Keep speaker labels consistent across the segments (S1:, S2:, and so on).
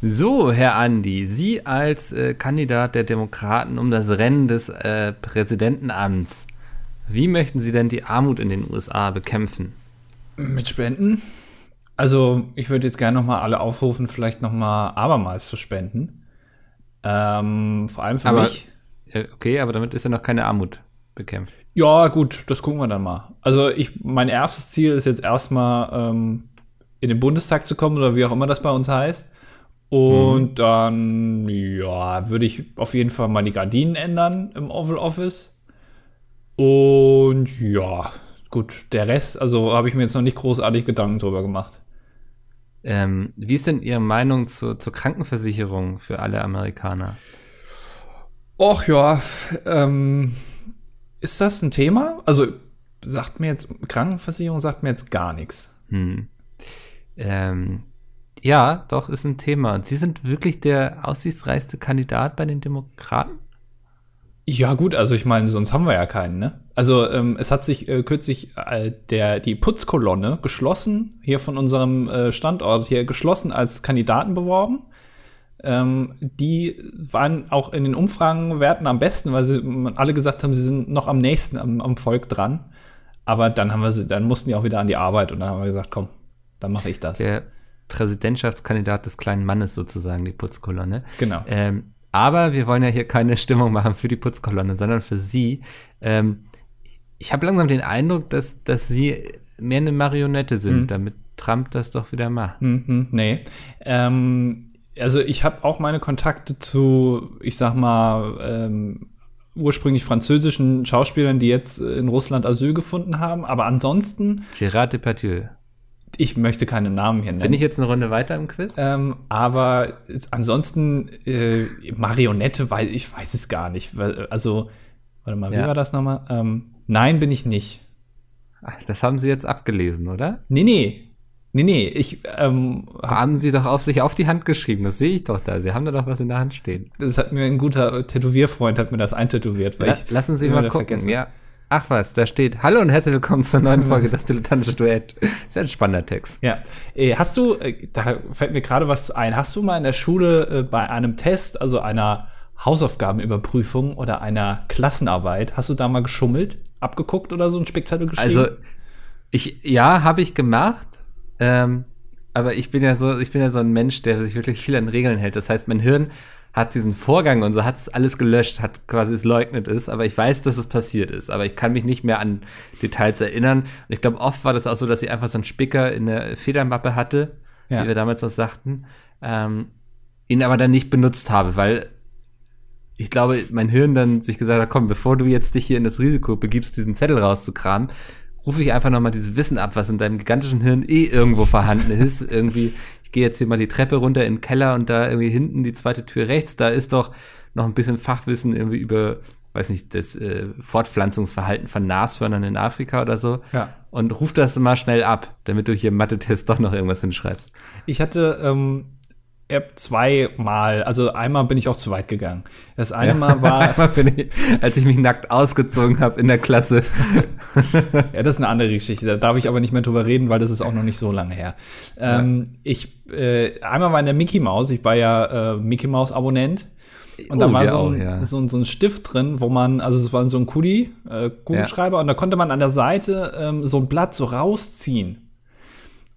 S1: So, Herr Andi, Sie als äh, Kandidat der Demokraten um das Rennen des äh, Präsidentenamts, wie möchten Sie denn die Armut in den USA bekämpfen?
S2: Mit Spenden? Also, ich würde jetzt gerne noch mal alle aufrufen, vielleicht noch mal abermals zu spenden. Ähm, vor allem für
S1: aber,
S2: mich.
S1: Okay, aber damit ist ja noch keine Armut bekämpft.
S2: Ja, gut, das gucken wir dann mal. Also, ich, mein erstes Ziel ist jetzt erstmal ähm, in den Bundestag zu kommen oder wie auch immer das bei uns heißt. Und mhm. dann, ja, würde ich auf jeden Fall mal die Gardinen ändern im Oval Office. Und ja, gut, der Rest, also habe ich mir jetzt noch nicht großartig Gedanken drüber gemacht.
S1: Ähm, wie ist denn Ihre Meinung zu, zur Krankenversicherung für alle Amerikaner?
S2: Och ja, ähm, ist das ein Thema? Also sagt mir jetzt, Krankenversicherung sagt mir jetzt gar nichts.
S1: Hm. Ähm, ja, doch, ist ein Thema. Und Sie sind wirklich der aussichtsreichste Kandidat bei den Demokraten?
S2: Ja, gut, also ich meine, sonst haben wir ja keinen, ne? Also ähm, es hat sich äh, kürzlich äh, der, die Putzkolonne geschlossen, hier von unserem äh, Standort hier geschlossen als Kandidaten beworben. Ähm, die waren auch in den Umfragenwerten am besten, weil sie alle gesagt haben, sie sind noch am nächsten am, am Volk dran. Aber dann haben wir sie, dann mussten die auch wieder an die Arbeit und dann haben wir gesagt, komm, dann mache ich das.
S1: Der Präsidentschaftskandidat des kleinen Mannes sozusagen, die Putzkolonne.
S2: Genau.
S1: Ähm, aber wir wollen ja hier keine Stimmung machen für die Putzkolonne, sondern für Sie. Ähm, ich habe langsam den Eindruck, dass, dass Sie mehr eine Marionette sind, mhm. damit Trump das doch wieder macht.
S2: Mhm, nee. Ähm, also ich habe auch meine Kontakte zu, ich sag mal, ähm, ursprünglich französischen Schauspielern, die jetzt in Russland Asyl gefunden haben. Aber ansonsten.
S1: Gérard Depardieu
S2: ich möchte keine Namen hier nennen.
S1: Bin ich jetzt eine Runde weiter im Quiz?
S2: Ähm, aber ansonsten äh, Marionette, weil ich weiß es gar nicht. Also, warte mal, wie ja. war das nochmal? Ähm, nein, bin ich nicht.
S1: Ach, das haben Sie jetzt abgelesen, oder?
S2: Nee, nee. Nee, nee, ich ähm,
S1: haben Sie doch auf sich auf die Hand geschrieben, das sehe ich doch da. Sie haben da doch was in der Hand stehen.
S2: Das hat mir ein guter Tätowierfreund hat mir das eintätowiert, weil
S1: ja,
S2: ich
S1: lassen Sie mal gucken. Vergessen. Ja, Ach was, da steht Hallo und herzlich willkommen zur neuen Folge Das Dilettantische Duett. Ist ja ein spannender Text.
S2: Ja. Äh, hast du, äh, da fällt mir gerade was ein, hast du mal in der Schule äh, bei einem Test, also einer Hausaufgabenüberprüfung oder einer Klassenarbeit, hast du da mal geschummelt, abgeguckt oder so einen Spickzettel geschrieben?
S1: Also, ich, ja, habe ich gemacht. Ähm, aber ich bin ja so, ich bin ja so ein Mensch, der sich wirklich viel an Regeln hält. Das heißt, mein Hirn hat diesen Vorgang und so hat es alles gelöscht, hat quasi es leugnet ist, aber ich weiß, dass es passiert ist, aber ich kann mich nicht mehr an Details erinnern. Und ich glaube, oft war das auch so, dass ich einfach so einen Spicker in der Federmappe hatte, ja. wie wir damals auch sagten, ähm, ihn aber dann nicht benutzt habe, weil ich glaube, mein Hirn dann sich gesagt hat, komm, bevor du jetzt dich hier in das Risiko begibst, diesen Zettel rauszukramen, rufe ich einfach nochmal dieses Wissen ab, was in deinem gigantischen Hirn eh irgendwo vorhanden ist. Irgendwie ich gehe jetzt hier mal die Treppe runter in den Keller und da irgendwie hinten die zweite Tür rechts, da ist doch noch ein bisschen Fachwissen irgendwie über, weiß nicht, das äh, Fortpflanzungsverhalten von Nashörnern in Afrika oder so.
S2: Ja.
S1: Und ruf das mal schnell ab, damit du hier im Mathe-Test doch noch irgendwas hinschreibst.
S2: Ich hatte ähm, zweimal, also einmal bin ich auch zu weit gegangen. Das eine ja, Mal war, einmal bin
S1: ich, als ich mich nackt ausgezogen habe in der Klasse.
S2: ja, das ist eine andere Geschichte. Da darf ich aber nicht mehr drüber reden, weil das ist auch noch nicht so lange her. Ähm, ja. Ich äh, einmal war in der Mickey Mouse. Ich war ja äh, Mickey Mouse Abonnent. Und oh, da war so ein, auch, ja. so, ein, so ein Stift drin, wo man, also es war so ein Kuli, äh, Kugelschreiber, und da konnte man an der Seite ähm, so ein Blatt so rausziehen.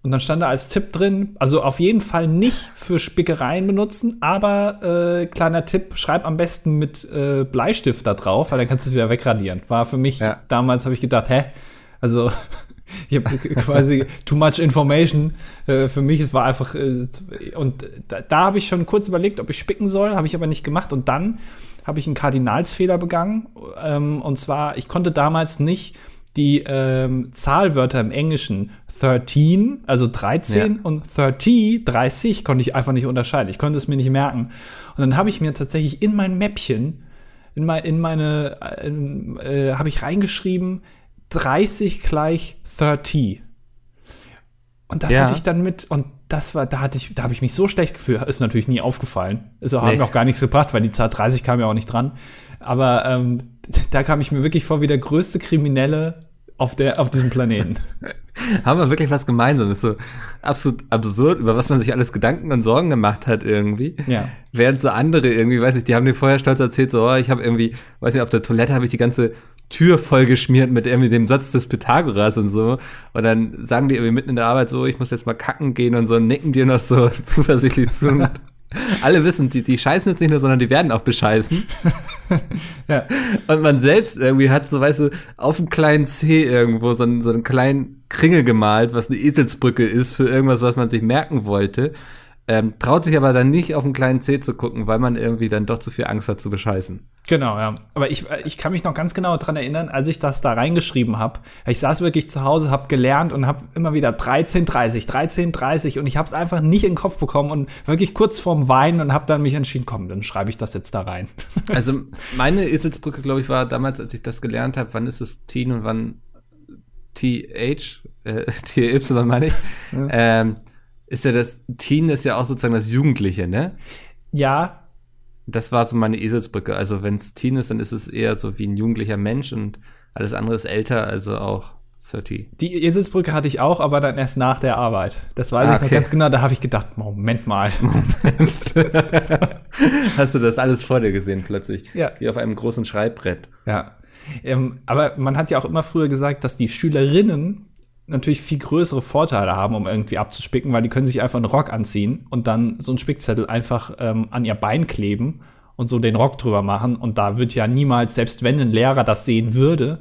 S2: Und dann stand da als Tipp drin, also auf jeden Fall nicht für Spickereien benutzen, aber äh, kleiner Tipp, schreib am besten mit äh, Bleistift da drauf, weil dann kannst du es wieder wegradieren. War für mich, ja. damals habe ich gedacht, hä? Also ich habe quasi too much information. Äh, für mich es war einfach äh, und da, da habe ich schon kurz überlegt, ob ich spicken soll, habe ich aber nicht gemacht und dann habe ich einen Kardinalsfehler begangen ähm, und zwar ich konnte damals nicht die ähm, Zahlwörter im Englischen 13, also 13 ja. und 30, 30 konnte ich einfach nicht unterscheiden. Ich konnte es mir nicht merken. Und dann habe ich mir tatsächlich in mein Mäppchen, in, mein, in meine, in, äh, habe ich reingeschrieben, 30 gleich 30. Und das ja. hatte ich dann mit, und das war, da hatte ich, da habe ich mich so schlecht gefühlt, ist natürlich nie aufgefallen. Also nee. haben auch gar nichts gebracht, weil die Zahl 30 kam ja auch nicht dran. Aber ähm, da kam ich mir wirklich vor wie der größte Kriminelle auf, der, auf diesem Planeten.
S1: haben wir wirklich was gemeinsam. Das ist so absolut absurd, über was man sich alles Gedanken und Sorgen gemacht hat irgendwie.
S2: Ja.
S1: Während so andere irgendwie, weiß ich, die haben dir vorher stolz erzählt, so, oh, ich habe irgendwie, weiß ich, auf der Toilette habe ich die ganze Tür vollgeschmiert mit irgendwie dem Satz des Pythagoras und so. Und dann sagen die irgendwie mitten in der Arbeit so, ich muss jetzt mal kacken gehen und so, nicken dir noch so zuversichtlich zu. Alle wissen, die, die scheißen jetzt nicht nur, sondern die werden auch bescheißen. ja. Und man selbst irgendwie hat so, weißt du, auf dem kleinen C irgendwo so einen, so einen kleinen Kringel gemalt, was eine Eselsbrücke ist für irgendwas, was man sich merken wollte. Ähm, traut sich aber dann nicht auf einen kleinen C zu gucken, weil man irgendwie dann doch zu viel Angst hat zu bescheißen.
S2: Genau, ja. Aber ich, ich kann mich noch ganz genau dran erinnern, als ich das da reingeschrieben habe. Ich saß wirklich zu Hause, habe gelernt und habe immer wieder 13.30, 13.30 und ich habe es einfach nicht in den Kopf bekommen und wirklich kurz vorm Weinen und habe dann mich entschieden, komm, dann schreibe ich das jetzt da rein.
S1: Also meine Eselsbrücke, glaube ich, war damals, als ich das gelernt habe, wann ist es Teen und wann TH, äh, TY meine ich. Ja. Ähm, ist ja das, Teen ist ja auch sozusagen das Jugendliche, ne?
S2: Ja.
S1: Das war so meine Eselsbrücke. Also wenn es Teen ist, dann ist es eher so wie ein jugendlicher Mensch und alles andere ist älter, also auch 30.
S2: Die Eselsbrücke hatte ich auch, aber dann erst nach der Arbeit. Das weiß ah, ich noch ganz genau. Da habe ich gedacht, Moment mal.
S1: Hast du das alles vor dir gesehen plötzlich?
S2: Ja.
S1: Wie auf einem großen Schreibbrett.
S2: Ja. Ähm, aber man hat ja auch immer früher gesagt, dass die Schülerinnen natürlich viel größere Vorteile haben, um irgendwie abzuspicken, weil die können sich einfach einen Rock anziehen und dann so einen Spickzettel einfach ähm, an ihr Bein kleben und so den Rock drüber machen. Und da wird ja niemals, selbst wenn ein Lehrer das sehen würde,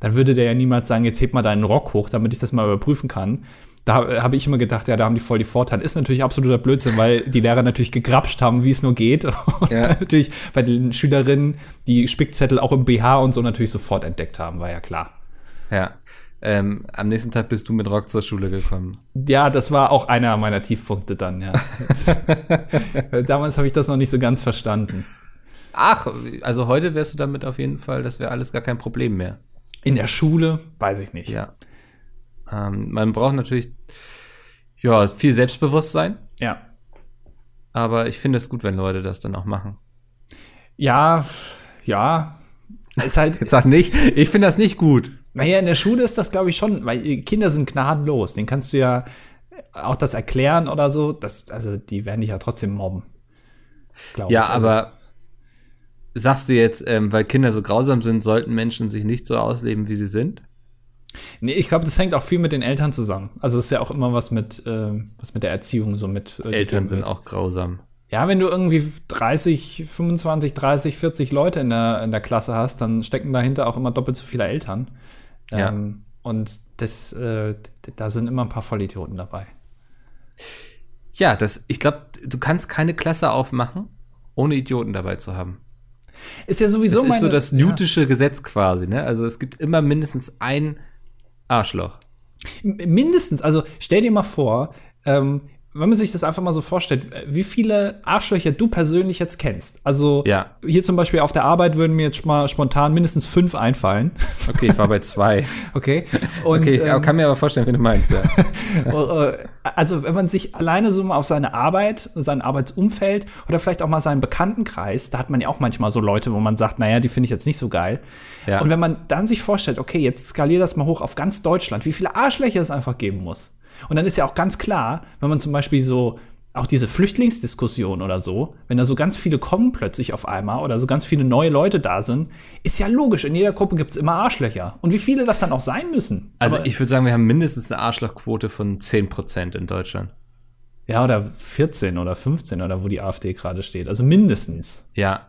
S2: dann würde der ja niemals sagen, jetzt heb mal deinen Rock hoch, damit ich das mal überprüfen kann. Da äh, habe ich immer gedacht, ja, da haben die voll die Vorteile. Ist natürlich absoluter Blödsinn, weil die Lehrer natürlich gegrapscht haben, wie es nur geht. Und ja. natürlich bei den Schülerinnen die Spickzettel auch im BH und so natürlich sofort entdeckt haben, war ja klar.
S1: Ja. Ähm, am nächsten Tag bist du mit Rock zur Schule gekommen.
S2: Ja, das war auch einer meiner Tiefpunkte dann, ja. Damals habe ich das noch nicht so ganz verstanden.
S1: Ach, also heute wärst du damit auf jeden Fall, das wäre alles gar kein Problem mehr.
S2: In der Schule, weiß ich nicht.
S1: Ja. Ähm, man braucht natürlich ja, viel Selbstbewusstsein.
S2: Ja.
S1: Aber ich finde es gut, wenn Leute das dann auch machen.
S2: Ja, ja.
S1: Ist halt. Jetzt sag nicht, ich finde das nicht gut.
S2: Naja, in der Schule ist das, glaube ich, schon, weil Kinder sind gnadenlos. Den kannst du ja auch das erklären oder so. Das, also, die werden dich ja trotzdem mobben.
S1: Ja, also, aber sagst du jetzt, ähm, weil Kinder so grausam sind, sollten Menschen sich nicht so ausleben, wie sie sind?
S2: Nee, ich glaube, das hängt auch viel mit den Eltern zusammen. Also es ist ja auch immer was mit, äh, was mit der Erziehung so mit.
S1: Äh, Eltern sind auch grausam.
S2: Ja, wenn du irgendwie 30, 25, 30, 40 Leute in der, in der Klasse hast, dann stecken dahinter auch immer doppelt so viele Eltern. Ja. Ähm, und das, äh, da sind immer ein paar Vollidioten dabei.
S1: Ja, das, ich glaube, du kannst keine Klasse aufmachen, ohne Idioten dabei zu haben.
S2: Ist ja sowieso
S1: das ist so das newtische ja. Gesetz quasi, ne? Also es gibt immer mindestens ein Arschloch.
S2: Mindestens, also stell dir mal vor, ähm, wenn man sich das einfach mal so vorstellt, wie viele Arschlöcher du persönlich jetzt kennst. Also
S1: ja.
S2: hier zum Beispiel auf der Arbeit würden mir jetzt mal spontan mindestens fünf einfallen.
S1: Okay, ich war bei zwei.
S2: okay.
S1: Und, okay, ich ähm, kann mir aber vorstellen, wie du meinst. Ja.
S2: Oh, äh, also wenn man sich alleine so mal auf seine Arbeit, sein Arbeitsumfeld oder vielleicht auch mal seinen Bekanntenkreis, da hat man ja auch manchmal so Leute, wo man sagt, naja, die finde ich jetzt nicht so geil. Ja. Und wenn man dann sich vorstellt, okay, jetzt skalier das mal hoch auf ganz Deutschland, wie viele Arschlöcher es einfach geben muss. Und dann ist ja auch ganz klar, wenn man zum Beispiel so auch diese Flüchtlingsdiskussion oder so, wenn da so ganz viele kommen plötzlich auf einmal oder so ganz viele neue Leute da sind, ist ja logisch, in jeder Gruppe gibt es immer Arschlöcher. Und wie viele das dann auch sein müssen.
S1: Also Aber ich würde sagen, wir haben mindestens eine Arschlochquote von 10% in Deutschland.
S2: Ja, oder 14 oder 15 oder wo die AfD gerade steht. Also mindestens.
S1: Ja.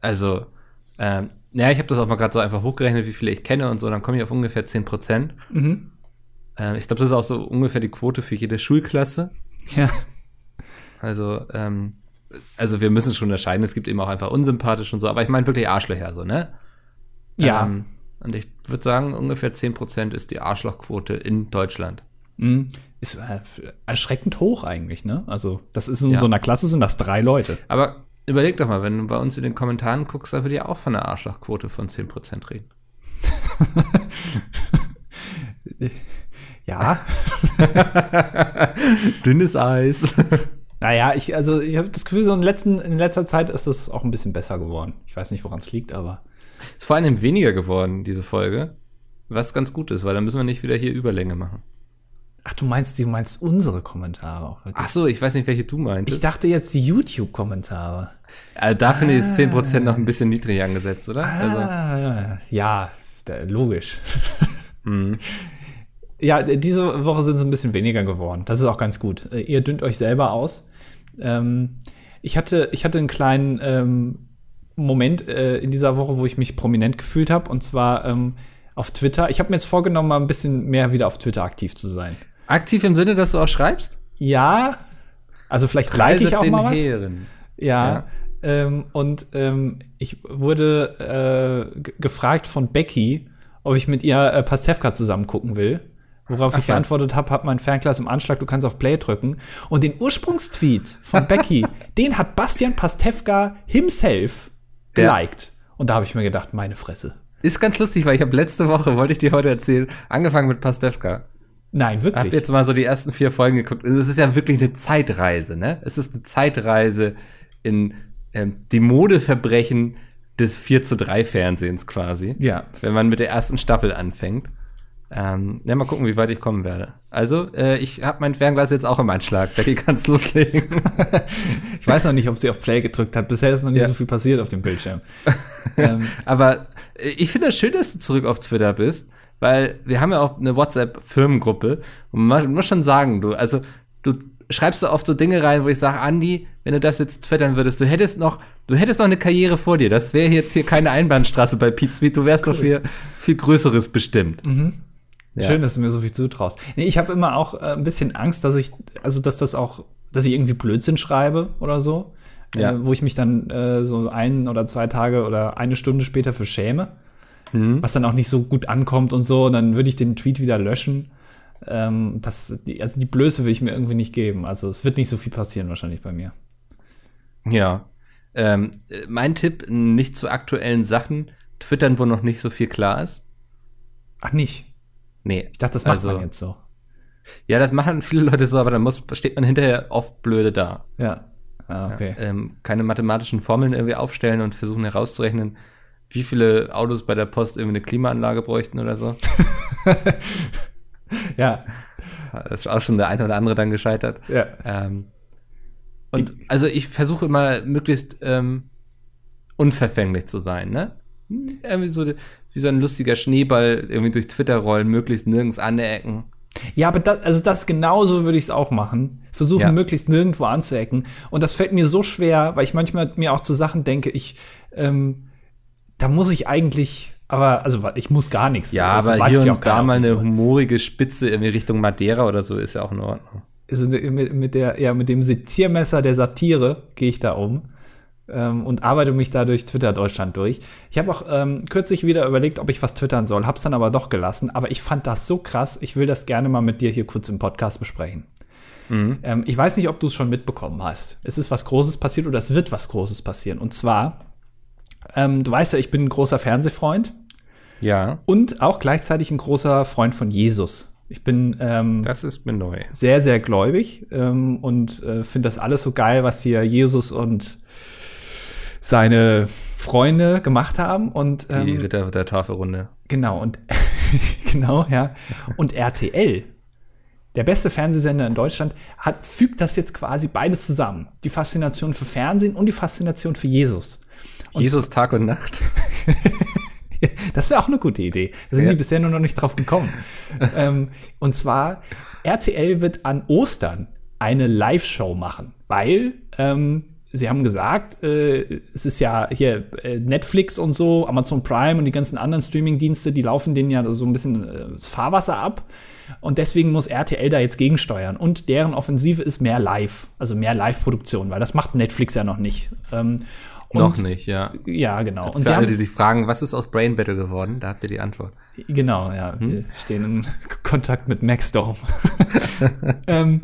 S1: Also, ähm, ja, ich habe das auch mal gerade so einfach hochgerechnet, wie viele ich kenne und so, dann komme ich auf ungefähr 10%. Mhm. Äh, ich glaube, das ist auch so ungefähr die Quote für jede Schulklasse.
S2: Ja.
S1: Also, ähm, also wir müssen schon unterscheiden, es gibt eben auch einfach unsympathisch und so, aber ich meine wirklich Arschlöcher, so, ne?
S2: Ja. Ähm,
S1: und ich würde sagen, ungefähr 10% ist die Arschlochquote in Deutschland.
S2: Mhm. Ist äh, erschreckend hoch eigentlich, ne? Also, das ist in ja. so einer Klasse sind das drei Leute.
S1: Aber überleg doch mal, wenn du bei uns in den Kommentaren guckst, da würde ja auch von einer Arschlochquote von 10% reden.
S2: Ja.
S1: Dünnes Eis.
S2: Naja, ich, also ich habe das Gefühl, so in, letzten, in letzter Zeit ist es auch ein bisschen besser geworden. Ich weiß nicht, woran es liegt, aber.
S1: Es ist vor allem weniger geworden, diese Folge. Was ganz gut ist, weil dann müssen wir nicht wieder hier Überlänge machen.
S2: Ach, du meinst, du meinst unsere Kommentare auch. wirklich?
S1: Ach so, ich weiß nicht, welche du meintest.
S2: Ich dachte jetzt die YouTube-Kommentare.
S1: also, da finde ich es 10% noch ein bisschen niedrig angesetzt, oder? Also,
S2: Ah, ja, da- logisch. Ja, diese Woche sind es ein bisschen weniger geworden. Das ist auch ganz gut. Äh, Ihr dünnt euch selber aus. Ähm, ich, hatte, ich hatte einen kleinen ähm, Moment äh, in dieser Woche, wo ich mich prominent gefühlt habe. Und zwar ähm, auf Twitter. Ich habe mir jetzt vorgenommen, mal ein bisschen mehr wieder auf Twitter aktiv zu sein.
S1: aktiv im Sinne, dass du auch schreibst?
S2: Ja, also vielleicht like ich auch mal was.
S1: Heeren.
S2: Ja.
S1: Ja.
S2: Ähm, und ähm, ich wurde äh, gefragt von Becky, ob ich mit ihr äh, Pastewka zusammen gucken will. Worauf
S1: Ach
S2: ich geantwortet habe, hab mein Fernglas im Anschlag, du kannst auf Play drücken. Und den Ursprungstweet von Becky, den hat Bastian Pastewka himself
S1: Ja.
S2: geliked. Und da habe ich mir gedacht, meine Fresse.
S1: Ist ganz lustig, weil ich habe letzte Woche, wollte ich dir heute erzählen, angefangen mit Pastewka.
S2: Nein,
S1: Hab
S2: wirklich.
S1: jetzt mal so die ersten vier Folgen geguckt. Und Es ist ja wirklich eine Zeitreise, ne? Es ist eine Zeitreise in ähm, die Modeverbrechen des 4 zu 3 Fernsehens quasi.
S2: Ja.
S1: Wenn man mit der ersten Staffel anfängt. Ähm, ja, mal gucken, wie weit ich kommen werde. Also, äh, ich habe mein Fernglas jetzt auch im Anschlag. Becky kann's loslegen.
S2: Ich weiß noch nicht, ob sie auf Play gedrückt hat. Bisher ist noch nicht
S1: Ja.
S2: so viel passiert auf dem Bildschirm. ähm,
S1: Aber äh, ich finde es schön, dass du zurück auf Twitter bist, weil wir haben ja auch eine WhatsApp-Firmengruppe und man muss schon sagen, du, also du schreibst so oft so Dinge rein, wo ich sage, Andi, wenn du das jetzt twittern würdest, du hättest noch, du hättest noch eine Karriere vor dir. Das wäre jetzt hier keine Einbahnstraße bei Pete Smith, du wärst doch viel, viel Größeres bestimmt. Ja.
S2: Schön, dass du mir so viel zutraust. Nee, ich habe immer auch äh, ein bisschen Angst, dass ich, also dass das auch, dass ich irgendwie Blödsinn schreibe oder so.
S1: Ja.
S2: Äh, wo ich mich dann äh, so ein oder zwei Tage oder eine Stunde später für schäme. Was dann auch nicht so gut ankommt und so. Und dann würde ich den Tweet wieder löschen. Ähm, das, die, also die Blöße will ich mir irgendwie nicht geben. Also es wird nicht so viel passieren wahrscheinlich bei mir.
S1: Ja. Ähm, äh, mein Tipp, nicht zu aktuellen Sachen twittern, wo noch nicht so viel klar ist.
S2: Ach nicht.
S1: Nee.
S2: Ich dachte, das macht
S1: Also-
S2: man jetzt so.
S1: Ja, das machen viele Leute so, aber dann muss, steht man hinterher oft blöde da.
S2: Ja. Ah, okay.
S1: ähm, keine mathematischen Formeln irgendwie aufstellen und versuchen herauszurechnen, wie viele Autos bei der Post irgendwie eine Klimaanlage bräuchten oder so.
S2: Ja.
S1: Das ist auch schon der eine oder andere dann gescheitert.
S2: Ja.
S1: Ähm, und also ich versuche immer möglichst ähm, unverfänglich zu sein, ne? Irgendwie so wie so ein lustiger Schneeball irgendwie durch Twitter rollen, möglichst nirgends anecken.
S2: Ja, aber das, also das genauso würde ich es auch machen. Versuchen,
S1: Ja.
S2: möglichst nirgendwo anzuecken. Und das fällt mir so schwer, weil ich manchmal mir auch zu Sachen denke, ich, ähm, da muss ich eigentlich, aber, also ich muss gar nichts.
S1: Ja, aber hier und
S2: auch
S1: da mal eine humorige Spitze irgendwie Richtung Madeira oder so ist ja auch in Ordnung.
S2: Also mit, mit der, ja, mit dem Seziermesser der Satire gehe ich da um. Ähm, und arbeite mich da durch Twitter Deutschland durch. Ich habe auch ähm, kürzlich wieder überlegt, ob ich was twittern soll, hab's dann aber doch gelassen. Aber ich fand das so krass, ich will das gerne mal mit dir hier kurz im Podcast besprechen. Ähm, ich weiß nicht, ob du es schon mitbekommen hast. Es ist was Großes passiert oder es wird was Großes passieren. Und zwar, ähm, du weißt ja, ich bin ein großer Fernsehfreund
S1: Ja,
S2: und auch gleichzeitig ein großer Freund von Jesus. Ich bin ähm,
S1: das ist mir neu.
S2: sehr, sehr gläubig ähm, und äh, finde das alles so geil, was hier Jesus und seine Freunde gemacht haben. Und
S1: Die
S2: ähm,
S1: Ritter der Tafelrunde.
S2: genau, und genau, ja. Und RTL, der beste Fernsehsender in Deutschland, hat, fügt das jetzt quasi beides zusammen. Die Faszination für Fernsehen und die Faszination für Jesus. Und
S1: Jesus Tag und Nacht.
S2: Das wäre auch eine gute Idee. Da sind
S1: Ja.
S2: die bisher nur noch nicht drauf gekommen. ähm, und zwar, RTL wird an Ostern eine Live-Show machen, weil ähm, sie haben gesagt, äh, es ist ja hier äh, Netflix und so, Amazon Prime und die ganzen anderen Streaming-Dienste, die laufen denen ja so ein bisschen äh, das Fahrwasser ab. Und deswegen muss RTL da jetzt gegensteuern. Und deren Offensive ist mehr Live, also mehr Live-Produktion, weil das macht Netflix ja noch nicht. Ähm, und-
S1: Noch nicht, ja.
S2: Ja, genau. Und
S1: Für
S2: sie
S1: alle, die sich fragen, was ist aus Brain Battle geworden, da habt ihr die Antwort.
S2: Genau, ja.
S1: Hm?
S2: Wir stehen in Kontakt mit Maxstorm. ähm,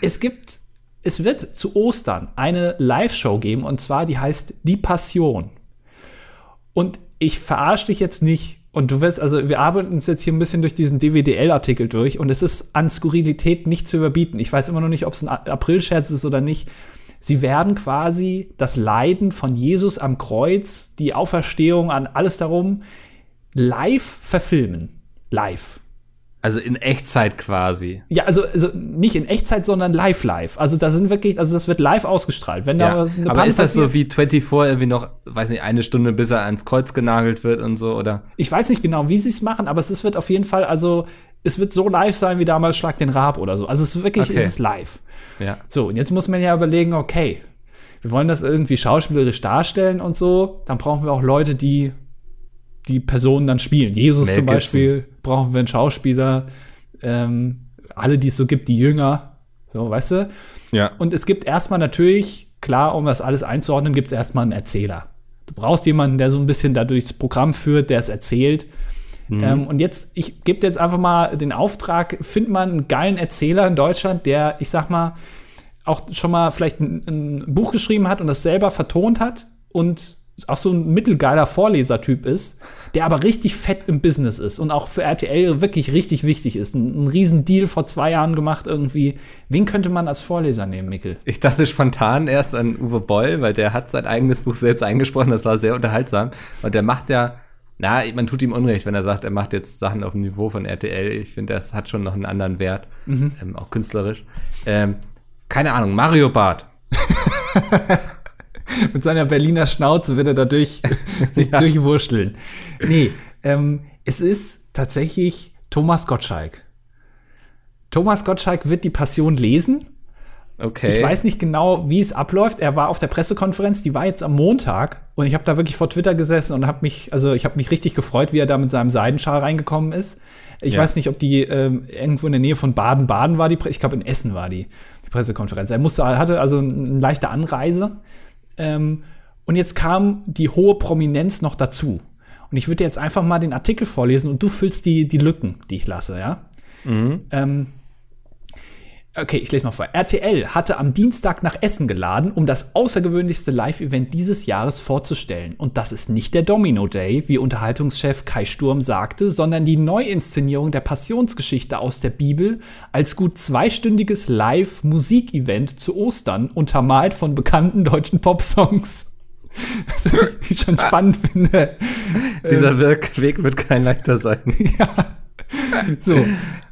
S2: es gibt, es wird zu Ostern eine Live-Show geben und zwar die heißt Die Passion. Und ich verarsche dich jetzt nicht. Und du wirst, also wir arbeiten uns jetzt hier ein bisschen durch diesen DWDL-Artikel durch und es ist an Skurrilität nicht zu überbieten. Ich weiß immer noch nicht, ob es ein Aprilscherz ist oder nicht. Sie werden quasi das Leiden von Jesus am Kreuz, die Auferstehung an alles darum, live verfilmen. live.
S1: Also in Echtzeit quasi.
S2: Ja, also, also nicht in Echtzeit, sondern live live. Also das sind wirklich, also das wird live ausgestrahlt. Wenn
S1: Ja.
S2: da eine
S1: Aber
S2: Panne
S1: ist das so wie 24 irgendwie noch, weiß nicht, eine Stunde bis er ans Kreuz genagelt wird und so, oder?
S2: Ich weiß nicht genau, wie sie es machen, aber es wird auf jeden Fall, also es wird so live sein wie damals Schlag den Raab oder so. Also es ist wirklich,
S1: Okay.
S2: es ist live.
S1: Ja.
S2: So, und jetzt muss man ja überlegen, okay, wir wollen das irgendwie schauspielerisch darstellen und so, dann brauchen wir auch Leute, die die Personen dann spielen. Jesus
S1: Mel
S2: zum
S1: Gibson.
S2: Beispiel brauchen wir einen Schauspieler, ähm, alle, die es so gibt, die Jünger, so, weißt du?
S1: Ja.
S2: Und es gibt erstmal natürlich, klar, um das alles einzuordnen, gibt es erstmal einen Erzähler. Du brauchst jemanden, der so ein bisschen da durchs Programm führt, der es erzählt. Ähm, und jetzt, ich gebe dir jetzt einfach mal den Auftrag, find mal einen geilen Erzähler in Deutschland, der, ich sag mal, auch schon mal vielleicht ein, ein Buch geschrieben hat und das selber vertont hat und auch so ein mittelgeiler Vorlesertyp ist, der aber richtig fett im Business ist und auch für RTL wirklich richtig wichtig ist. Ein, ein riesen Deal vor zwei Jahren gemacht irgendwie. Wen könnte man als Vorleser nehmen, Mikkel?
S1: Ich dachte spontan erst an Uwe Boll, weil der hat sein eigenes Buch selbst eingesprochen, das war sehr unterhaltsam. Und der macht ja, na, man tut ihm Unrecht, wenn er sagt, er macht jetzt Sachen auf dem Niveau von RTL. Ich finde, das hat schon noch einen anderen Wert, ähm, auch künstlerisch. Ähm, keine Ahnung, Mario Barth.
S2: Mit seiner Berliner Schnauze wird er dadurch sich
S1: Ja.
S2: durchwurschteln. Nee, ähm, es ist tatsächlich Thomas Gottschalk. Thomas Gottschalk wird die Passion lesen.
S1: Okay.
S2: Ich weiß nicht genau, wie es abläuft. Er war auf der Pressekonferenz, die war jetzt am Montag und ich habe da wirklich vor Twitter gesessen und habe mich, also ich habe mich richtig gefreut, wie er da mit seinem Seidenschal reingekommen ist. Ich
S1: Ja.
S2: weiß nicht, ob die ähm, irgendwo in der Nähe von Baden-Baden war die, Pre ich glaube in Essen war die, die Pressekonferenz. Er musste, hatte also eine leichte Anreise ähm, und jetzt kam die hohe Prominenz noch dazu. Und ich würde jetzt einfach mal den Artikel vorlesen und du füllst die, die Lücken, die ich lasse, ja? Ähm, Okay, ich lese mal vor. RTL hatte am Dienstag nach Essen geladen, um das außergewöhnlichste Live-Event dieses Jahres vorzustellen. Und das ist nicht der Domino Day, wie Unterhaltungschef Kai Sturm sagte, sondern die Neuinszenierung der Passionsgeschichte aus der Bibel als gut zweistündiges Live-Musik-Event zu Ostern, untermalt von bekannten deutschen Popsongs. Was ich schon spannend finde.
S1: Dieser Wirk Weg wird kein leichter sein.
S2: So.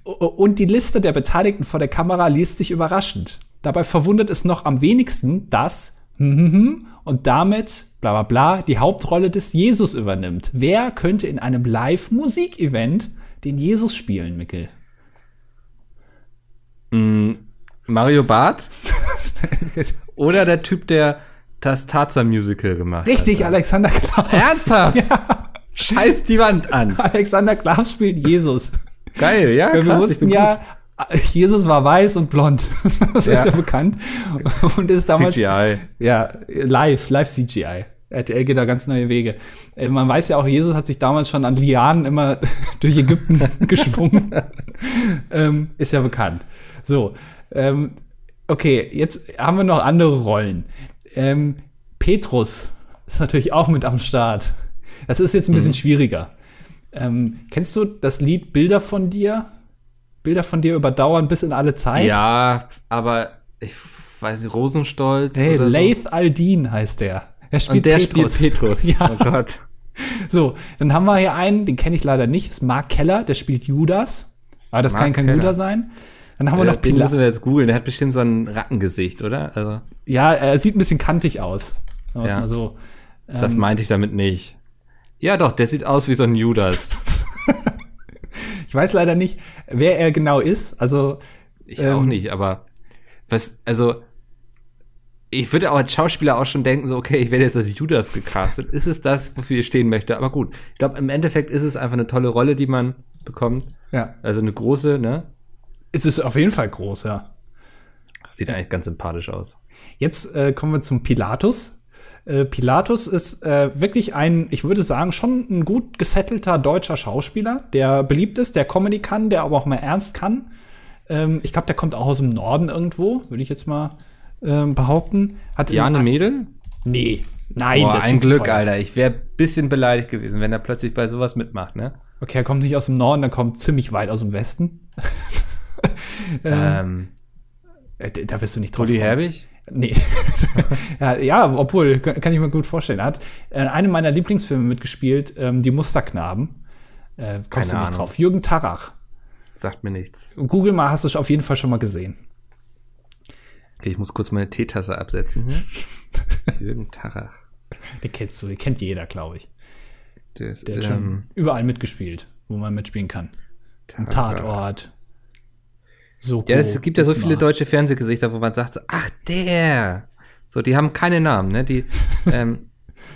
S2: Und die Liste der Beteiligten vor der Kamera liest sich überraschend. Dabei verwundert es noch am wenigsten, dass und damit bla bla bla die Hauptrolle des Jesus übernimmt. Wer könnte in einem Live-Musik-Event den Jesus spielen, Mikkel?
S1: Mario Barth oder der Typ, der das Tarzan-Musical gemacht
S2: Richtig,
S1: hat.
S2: Alexander Klaas.
S1: Ernsthaft? Scheiß die Wand an.
S2: Alexander Klaas spielt Jesus.
S1: Geil, ja,
S2: Wir
S1: krass. ich
S2: wussten ja, Jesus war weiß und blond. Das ist
S1: Ja.
S2: ja bekannt. Und ist damals
S1: CGI.
S2: Ja, live, live CGI. RTL geht da ganz neue Wege. Äh, Man weiß ja auch, Jesus hat sich damals schon an Lianen immer durch Ägypten geschwungen. ähm, ist ja bekannt. So, ähm, okay, jetzt haben wir noch andere Rollen. Ähm, Petrus ist natürlich auch mit am Start. Das ist jetzt ein bisschen schwieriger. Ähm, kennst du das Lied Bilder von dir? Bilder von dir überdauern bis in alle Zeit?
S1: Ja, aber ich weiß nicht, Rosenstolz
S2: Hey, Laith Aldin heißt der. Er
S1: so.
S2: spielt
S1: Und der
S2: Petrus.
S1: spielt Petrus.
S2: Ja.
S1: Oh Gott.
S2: So, dann haben wir hier einen, den kenne ich leider nicht, ist Mark Keller, der spielt Judas. Aber das
S1: Mark
S2: kann kein
S1: Keller.
S2: Judas sein. Dann haben wir
S1: Äh,
S2: noch
S1: den
S2: Pilatus.
S1: müssen wir jetzt googeln. Der hat bestimmt so ein Rattengesicht, oder? Also,
S2: Ja, er sieht ein bisschen kantig aus. Sagen
S1: Ja.
S2: mal so.
S1: das
S2: Ähm,
S1: meinte ich damit nicht. Ja, doch, der sieht aus wie so ein Judas.
S2: Ich weiß leider nicht, wer er genau ist. Also,
S1: Ich auch
S2: Ähm,
S1: nicht, aber was, also, ich würde auch als Schauspieler auch schon denken, so, okay, ich werde jetzt als Judas gecastet. Ist es das, wofür ich stehen möchte? Aber gut, ich glaube, im Endeffekt ist es einfach eine tolle Rolle, die man bekommt.
S2: ja.
S1: Also eine große, ne?
S2: Es ist auf jeden Fall groß, ja.
S1: Sieht eigentlich ganz sympathisch aus.
S2: Jetzt äh, kommen wir zum Pilatus. Äh, Pilatus ist äh, wirklich ein, ich würde sagen, schon ein gut gesettelter deutscher Schauspieler, der beliebt ist, der Comedy kann, der aber auch mal ernst kann. Ähm, ich glaube, der kommt auch aus dem Norden irgendwo, würde ich jetzt mal ähm, behaupten. Hat
S1: Jane Mädel?
S2: Nee, nein,
S1: Boah,
S2: das ist
S1: ein Glück,
S2: teuer.
S1: Alter. Ich wäre bisschen beleidigt gewesen, wenn er plötzlich bei sowas mitmacht, ne?
S2: Okay, er kommt nicht aus dem Norden, er kommt ziemlich weit aus dem Westen.
S1: Ähm,
S2: Äh, da wirst du nicht drauf kommen.
S1: Herbig?
S2: Nee. ja, ja, obwohl, kann ich mir gut vorstellen. Er hat äh, in einem meiner Lieblingsfilme mitgespielt, ähm, Die Musterknaben. Äh, kommst
S1: Keine
S2: du nicht
S1: Ahnung.
S2: drauf. Jürgen Tarach.
S1: Sagt mir nichts.
S2: Google mal, hast du auf jeden Fall schon mal gesehen.
S1: Okay, ich muss kurz meine Teetasse absetzen hier. Jürgen Tarach.
S2: Den kennst du, den kennt jeder, glaube ich.
S1: Der ist,
S2: Der hat schon überall mitgespielt, wo man mitspielen kann. Im
S1: Tarach.
S2: Tatort. So
S1: Ja, es gibt ja so viele deutsche Fernsehgesichter, wo man sagt, so, ach der. So, die haben keine Namen, ne? Die, ähm,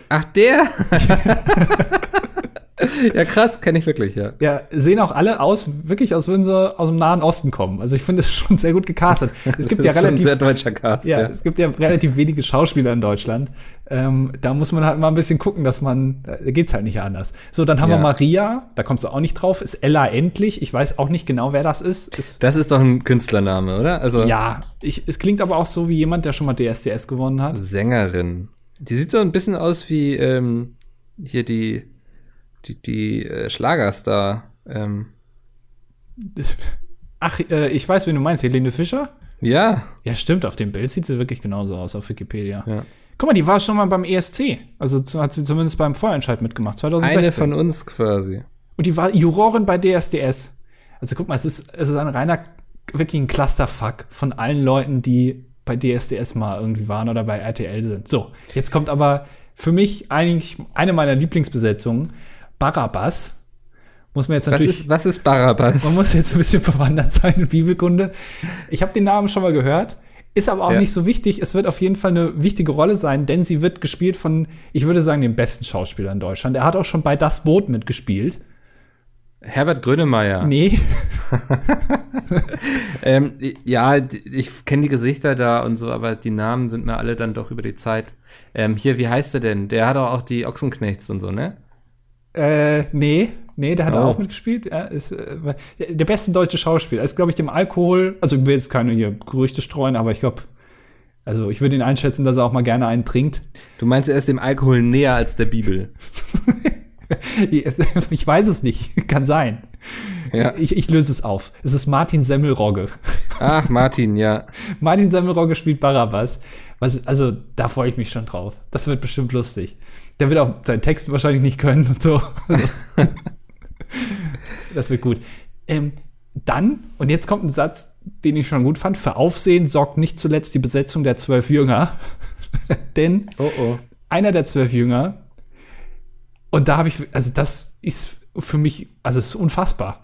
S1: ach der. ja, krass, kenne ich wirklich, ja.
S2: Ja, sehen auch alle aus, wirklich aus würden sie aus dem Nahen Osten kommen. Also ich finde es schon sehr gut gecastet. Es gibt ja relativ
S1: sehr deutscher Cast,
S2: Ja,
S1: ja.
S2: es gibt ja relativ wenige Schauspieler in Deutschland. Ähm, da muss man halt mal ein bisschen gucken, dass man, da geht's halt nicht anders. So, dann haben
S1: Ja.
S2: wir Maria, da kommst du auch nicht drauf, ist Ella Endlich. Ich weiß auch nicht genau, wer das ist. ist
S1: Das ist doch ein Künstlername, oder? Also
S2: ja, ich, es klingt aber auch so wie jemand, der schon mal DSDS gewonnen hat.
S1: Sängerin. Die sieht so ein bisschen aus wie ähm, hier die die, die äh, Schlagerstar. Ähm,
S2: Ach, äh, ich weiß, wen du meinst, Helene Fischer?
S1: ja,
S2: Ja, stimmt, auf dem Bild sieht sie wirklich genauso aus auf Wikipedia.
S1: ja.
S2: Guck mal, die war schon mal beim ESC. Also zu- hat sie zumindest beim Vorentscheid mitgemacht, 2016.
S1: Eine von uns quasi.
S2: Und die war Jurorin bei DSDS. Also guck mal, es ist, es ist ein reiner, wirklich ein Clusterfuck von allen Leuten, die bei DSDS mal irgendwie waren oder bei RTL sind. So, jetzt kommt aber für mich eigentlich eine meiner Lieblingsbesetzungen, Barabbas. Muss man jetzt
S1: Was
S2: natürlich,
S1: ist, was ist Barabbas?
S2: man muss jetzt ein bisschen verwandert sein in Bibelkunde. Ich habe den Namen schon mal gehört, ist aber auch
S1: Ja.
S2: nicht so wichtig. Es wird auf jeden Fall eine wichtige Rolle sein, denn sie wird gespielt von, ich würde sagen, dem besten Schauspieler in Deutschland. Er hat auch schon bei Das Boot mitgespielt.
S1: Herbert Grönemeyer.
S2: Nee,
S1: Ähm, ja, ich kenne die Gesichter da und so, aber die Namen sind mir alle dann doch über die Zeit. Ähm, hier, wie heißt der denn? Der hat auch die Ochsenknechts und so, ne?
S2: Äh, nee, nee, der hat
S1: Oh.
S2: auch mitgespielt. Er ist äh, der beste deutsche Schauspieler. Er ist, glaube ich, dem Alkohol, also ich will jetzt keine hier Gerüchte streuen, aber ich glaube, also ich würde ihn einschätzen, dass er auch mal gerne einen trinkt.
S1: Du meinst, er ist dem Alkohol näher als der Bibel.
S2: Ich weiß es nicht, kann sein.
S1: Ja.
S2: Ich, ich löse es auf. Es ist Martin Semmelrogge.
S1: Ach, Martin, ja.
S2: Martin Semmelrogge spielt Barabbas. Was, also, da freue ich mich schon drauf. Das wird bestimmt lustig. Der wird auch seinen Text wahrscheinlich nicht können und so. Das wird gut. Ähm, dann, und jetzt kommt ein Satz, den ich schon gut fand. Für Aufsehen sorgt nicht zuletzt die Besetzung der zwölf Jünger. Denn
S1: Oh, oh.
S2: einer der zwölf Jünger, und da habe ich, also das ist für mich, also es ist unfassbar.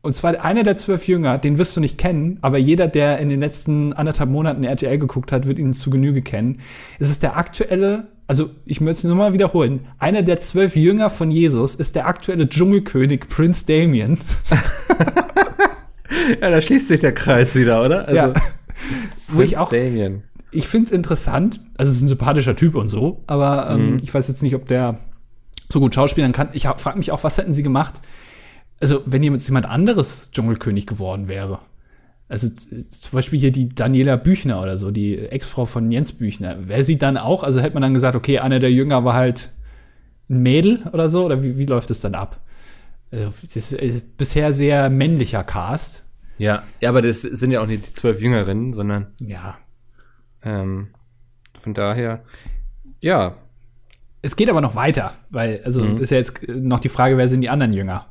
S2: Und zwar einer der zwölf Jünger, den wirst du nicht kennen, aber jeder, der in den letzten anderthalb Monaten RTL geguckt hat, wird ihn zu Genüge kennen. Es ist der aktuelle, also ich möchte es nur mal wiederholen, einer der zwölf Jünger von Jesus ist der aktuelle Dschungelkönig Prinz Damien.
S1: Ja, da schließt sich der Kreis wieder, oder? Also,
S2: ja. Wo ich auch,
S1: Damien.
S2: ich finde es interessant, also es ist ein sympathischer Typ und so, aber ähm,
S1: Mhm.
S2: ich weiß jetzt nicht, ob der so gut schauspielern kann. Ich frage mich auch, was hätten sie gemacht? Also, wenn jemand, jemand anderes Dschungelkönig geworden wäre. Also zum Beispiel hier die Daniela Büchner oder so, die Ex-Frau von Jens Büchner. Wäre sie dann auch? Also hätte man dann gesagt, okay, einer der Jünger war halt ein Mädel oder so? Oder wie, wie läuft es dann ab? Also, das ist äh, bisher sehr männlicher Cast.
S1: Ja. Ja, aber das sind ja auch nicht die zwölf Jüngerinnen, sondern
S2: Ja,
S1: ähm, von daher, ja.
S2: Es geht aber noch weiter, weil, also
S1: Mhm.
S2: ist ja jetzt noch die Frage, wer sind die anderen Jünger?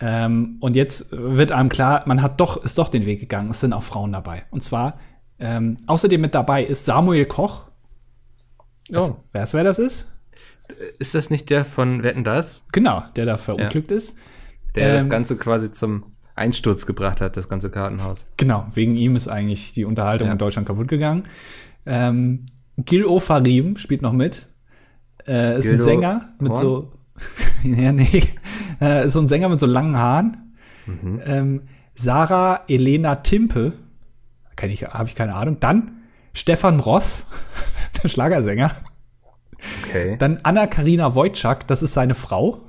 S2: Ähm, und jetzt wird einem klar, man hat doch, ist doch den Weg gegangen, es sind auch Frauen dabei. Und zwar, ähm, außerdem mit dabei ist Samuel Koch.
S1: Oh.
S2: weißt du, wer das ist?
S1: Ist das nicht der von Wetten das?
S2: Genau, der da verunglückt ist.
S1: Der das
S2: Ähm,
S1: Ganze quasi zum Einsturz gebracht hat, das ganze Kartenhaus.
S2: Genau, wegen ihm ist eigentlich die Unterhaltung
S1: Ja.
S2: in Deutschland kaputt gegangen. Ähm, Gil Ofarim spielt noch mit. Äh, ist ein
S1: Gildo
S2: Sänger mit
S1: Horn?
S2: so. ja, nee. Äh, so ein Sänger mit so langen Haaren.
S1: Mhm.
S2: Ähm, Sarah Elena Timpe. Kenn ich, habe ich keine Ahnung. Dann Stefan Ross, der Schlagersänger.
S1: Okay.
S2: Dann Anna-Karina Wojcik, das ist seine Frau.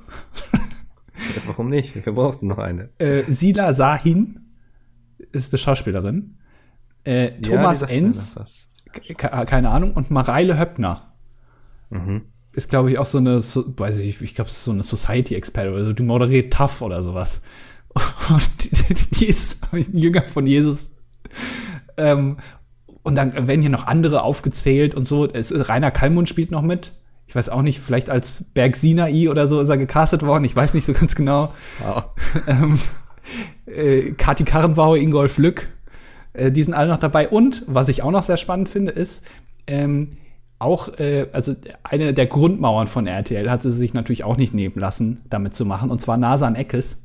S1: Warum nicht? Wir brauchten noch eine.
S2: Äh, Sila Sahin ist die Schauspielerin. Äh, Thomas
S1: Ja,
S2: Enz, keine Ahnung, und Mareile Höppner.
S1: Mhm.
S2: Ist, glaube ich, auch so eine, so, weiß ich, ich glaube, so eine Society-Experte oder so, die moderiert Tough oder sowas. Und die, die ist ein Jünger von Jesus. Ähm, und dann werden hier noch andere aufgezählt und so. Es, Rainer Kallmund spielt noch mit. Ich weiß auch nicht, vielleicht als Berg Sinai oder so ist er gecastet worden. Ich weiß nicht so ganz genau. Wow. ähm, äh, Kati Karrenbauer, Ingolf Lück, äh, die sind alle noch dabei. Und was ich auch noch sehr spannend finde, ist, ähm, auch, äh, also eine der Grundmauern von RTL hat sie sich natürlich auch nicht nehmen lassen, damit zu machen, und zwar Nasan Eckes.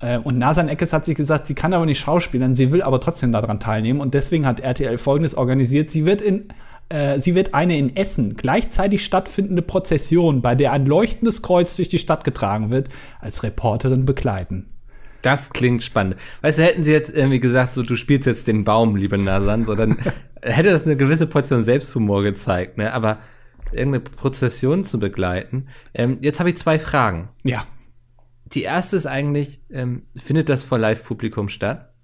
S2: Äh, und Nasan Eckes hat sich gesagt, sie kann aber nicht schauspielern, sie will aber trotzdem daran teilnehmen. Und deswegen hat RTL Folgendes organisiert. Sie wird in äh, sie wird eine in Essen gleichzeitig stattfindende Prozession, bei der ein leuchtendes Kreuz durch die Stadt getragen wird, als Reporterin begleiten.
S1: Das klingt spannend. Weißt du, hätten sie jetzt irgendwie gesagt, so du spielst jetzt den Baum, liebe Nasan, so dann hätte das eine gewisse Portion Selbsthumor gezeigt, ne? Aber irgendeine Prozession zu begleiten. Ähm, jetzt habe ich zwei Fragen.
S2: Ja.
S1: Die erste ist eigentlich, ähm, findet das vor Live-Publikum statt?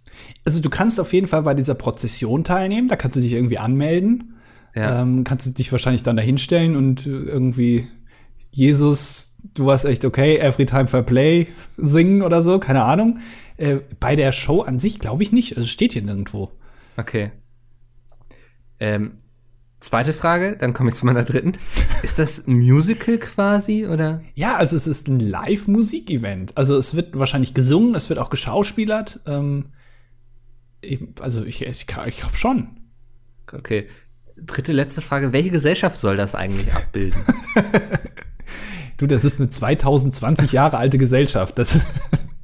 S2: Also du kannst auf jeden Fall bei dieser Prozession teilnehmen, da kannst du dich irgendwie anmelden. Ja. Ähm, kannst du dich wahrscheinlich dann dahinstellen und irgendwie Jesus, du warst echt okay, Every Time for Play singen oder so, keine Ahnung. Äh, bei der Show an sich glaube ich nicht, also steht hier nirgendwo.
S1: Okay. Ähm, zweite Frage, dann komme ich zu meiner dritten. ist das ein Musical quasi oder?
S2: Ja, also es ist ein Live-Musik-Event. Also es wird wahrscheinlich gesungen, es wird auch geschauspielert. Ähm, ich, also ich, ich, ich glaube schon.
S1: Okay. Dritte, letzte Frage. Welche Gesellschaft soll das eigentlich abbilden?
S2: du, das ist eine 2020 Jahre alte Gesellschaft. Das,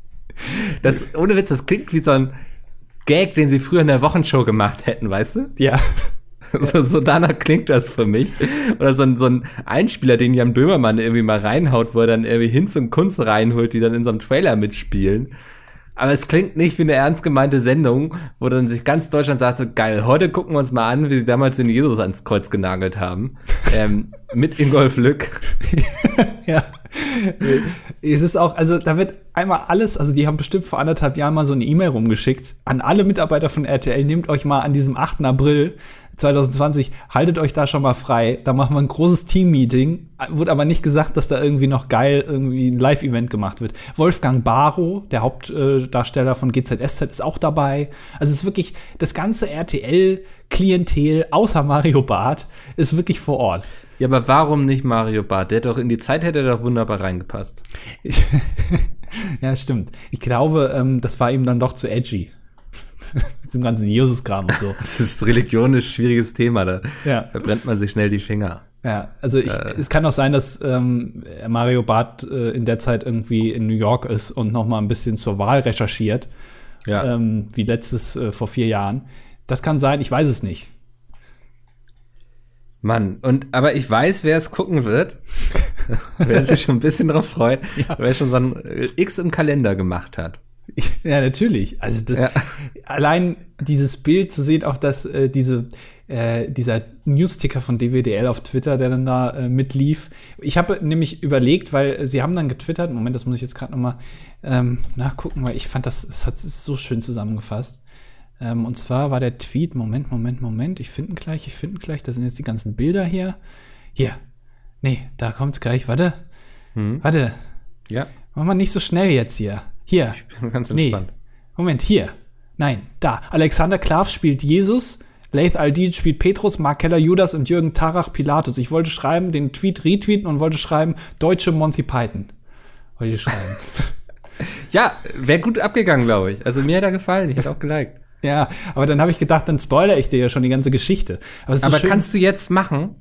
S1: das, ohne Witz, das klingt wie so ein Gag, den sie früher in der Wochenshow gemacht hätten, weißt du?
S2: Ja.
S1: So, so danach klingt das für mich. Oder so ein, so ein Einspieler, den Jan Böhmermann irgendwie mal reinhaut, wo er dann irgendwie Hinz und Kunst reinholt, die dann in so einem Trailer mitspielen. Aber es klingt nicht wie eine ernst gemeinte Sendung, wo dann sich ganz Deutschland sagt, so, geil, heute gucken wir uns mal an, wie sie damals den Jesus ans Kreuz genagelt haben. ähm, mit Ingolf Lück.
S2: ja. es ist auch, also da wird einmal alles, also die haben bestimmt vor anderthalb Jahren mal so eine E-Mail rumgeschickt an alle Mitarbeiter von RTL, nehmt euch mal an diesem 8. April 2020, haltet euch da schon mal frei. Da machen wir ein großes Team-Meeting. Wurde aber nicht gesagt, dass da irgendwie noch geil irgendwie ein Live-Event gemacht wird. Wolfgang Barrow, der Hauptdarsteller von GZSZ, ist auch dabei. Also es ist wirklich, das ganze RTL-Klientel, außer Mario Barth, ist wirklich vor Ort.
S1: Ja, aber warum nicht Mario Barth? Der hat doch in die Zeit hätte er doch wunderbar reingepasst.
S2: ja, stimmt. Ich glaube, ähm, das war ihm dann doch zu edgy. Mit dem ganzen Jesus-Kram und so.
S1: Das ist Religion ist ein schwieriges Thema, da
S2: ja.
S1: verbrennt man sich schnell die Finger.
S2: Ja, also ich, äh. es kann auch sein, dass ähm, Mario Barth äh, in der Zeit irgendwie in New York ist und noch mal ein bisschen zur Wahl recherchiert. Ja. Ähm, wie letztes äh, vor vier Jahren. Das kann sein, ich weiß es nicht.
S1: Mann, und aber ich weiß, wer es gucken wird. wer sich schon ein bisschen drauf freut, ja. wer schon so ein X im Kalender gemacht hat.
S2: Ja, natürlich. Also das ja. allein dieses Bild zu sehen, auch dass äh, diese äh, dieser Newsticker von DWDL auf Twitter, der dann da äh, mitlief. Ich habe nämlich überlegt, weil sie haben dann getwittert. Moment, das muss ich jetzt gerade noch mal ähm, nachgucken, weil ich fand das, das hat es so schön zusammengefasst. Ähm, und zwar war der Tweet. Moment, Moment, Moment. Ich finde gleich. Ich finde gleich. Da sind jetzt die ganzen Bilder hier. Hier. Nee, da kommt's gleich. Warte. Hm. Warte.
S1: Ja.
S2: Mach mal nicht so schnell jetzt hier. Hier.
S1: Ich bin ganz entspannt. Nee.
S2: Moment, hier. Nein, da. Alexander Klav spielt Jesus, Laith Aldid spielt Petrus, Mark Keller Judas und Jürgen Tarach Pilatus. Ich wollte schreiben, den Tweet retweeten und wollte schreiben, deutsche Monty Python. Wollte ich schreiben.
S1: ja, wäre gut abgegangen, glaube ich. Also mir hat er gefallen, ich hätte auch geliked.
S2: ja, aber dann habe ich gedacht, dann spoilere ich dir ja schon die ganze Geschichte.
S1: Aber, aber kannst du jetzt machen?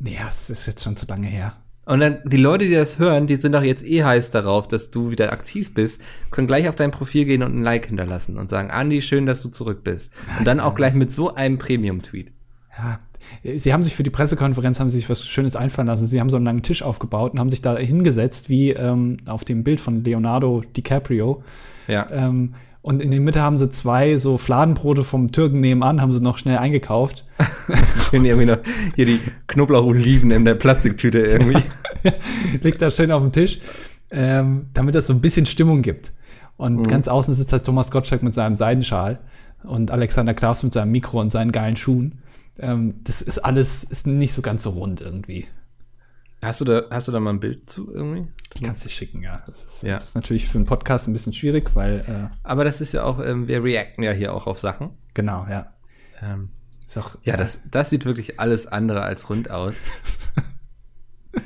S2: Ja, es ist jetzt schon zu lange her.
S1: Und dann, die Leute, die das hören, die sind doch jetzt eh heiß darauf, dass du wieder aktiv bist, können gleich auf dein Profil gehen und ein Like hinterlassen und sagen, Andi, schön, dass du zurück bist. Und dann auch gleich mit so einem Premium-Tweet.
S2: Ja, Sie haben sich für die Pressekonferenz haben sich was Schönes einfallen lassen. Sie haben so einen langen Tisch aufgebaut und haben sich da hingesetzt, wie ähm, auf dem Bild von Leonardo DiCaprio.
S1: Ja.
S2: Ähm, und in der Mitte haben sie zwei so Fladenbrote vom Türken nebenan, haben sie noch schnell eingekauft.
S1: schön irgendwie noch hier die Knoblauch-Oliven in der Plastiktüte irgendwie.
S2: Liegt da schön auf dem Tisch, ähm, damit das so ein bisschen Stimmung gibt. Und mhm. ganz außen sitzt halt Thomas Gottschalk mit seinem Seidenschal und Alexander Klaus mit seinem Mikro und seinen geilen Schuhen. Ähm, das ist alles, ist nicht so ganz so rund irgendwie.
S1: Hast du da, hast du da mal ein Bild zu irgendwie?
S2: Ich kann es dir schicken, ja. Das ist, ja. das ist natürlich für einen Podcast ein bisschen schwierig, weil. Äh,
S1: Aber das ist ja auch, ähm, wir reacten ja hier auch auf Sachen.
S2: Genau, ja.
S1: Ähm, ist auch, ja, das, das sieht wirklich alles andere als rund aus.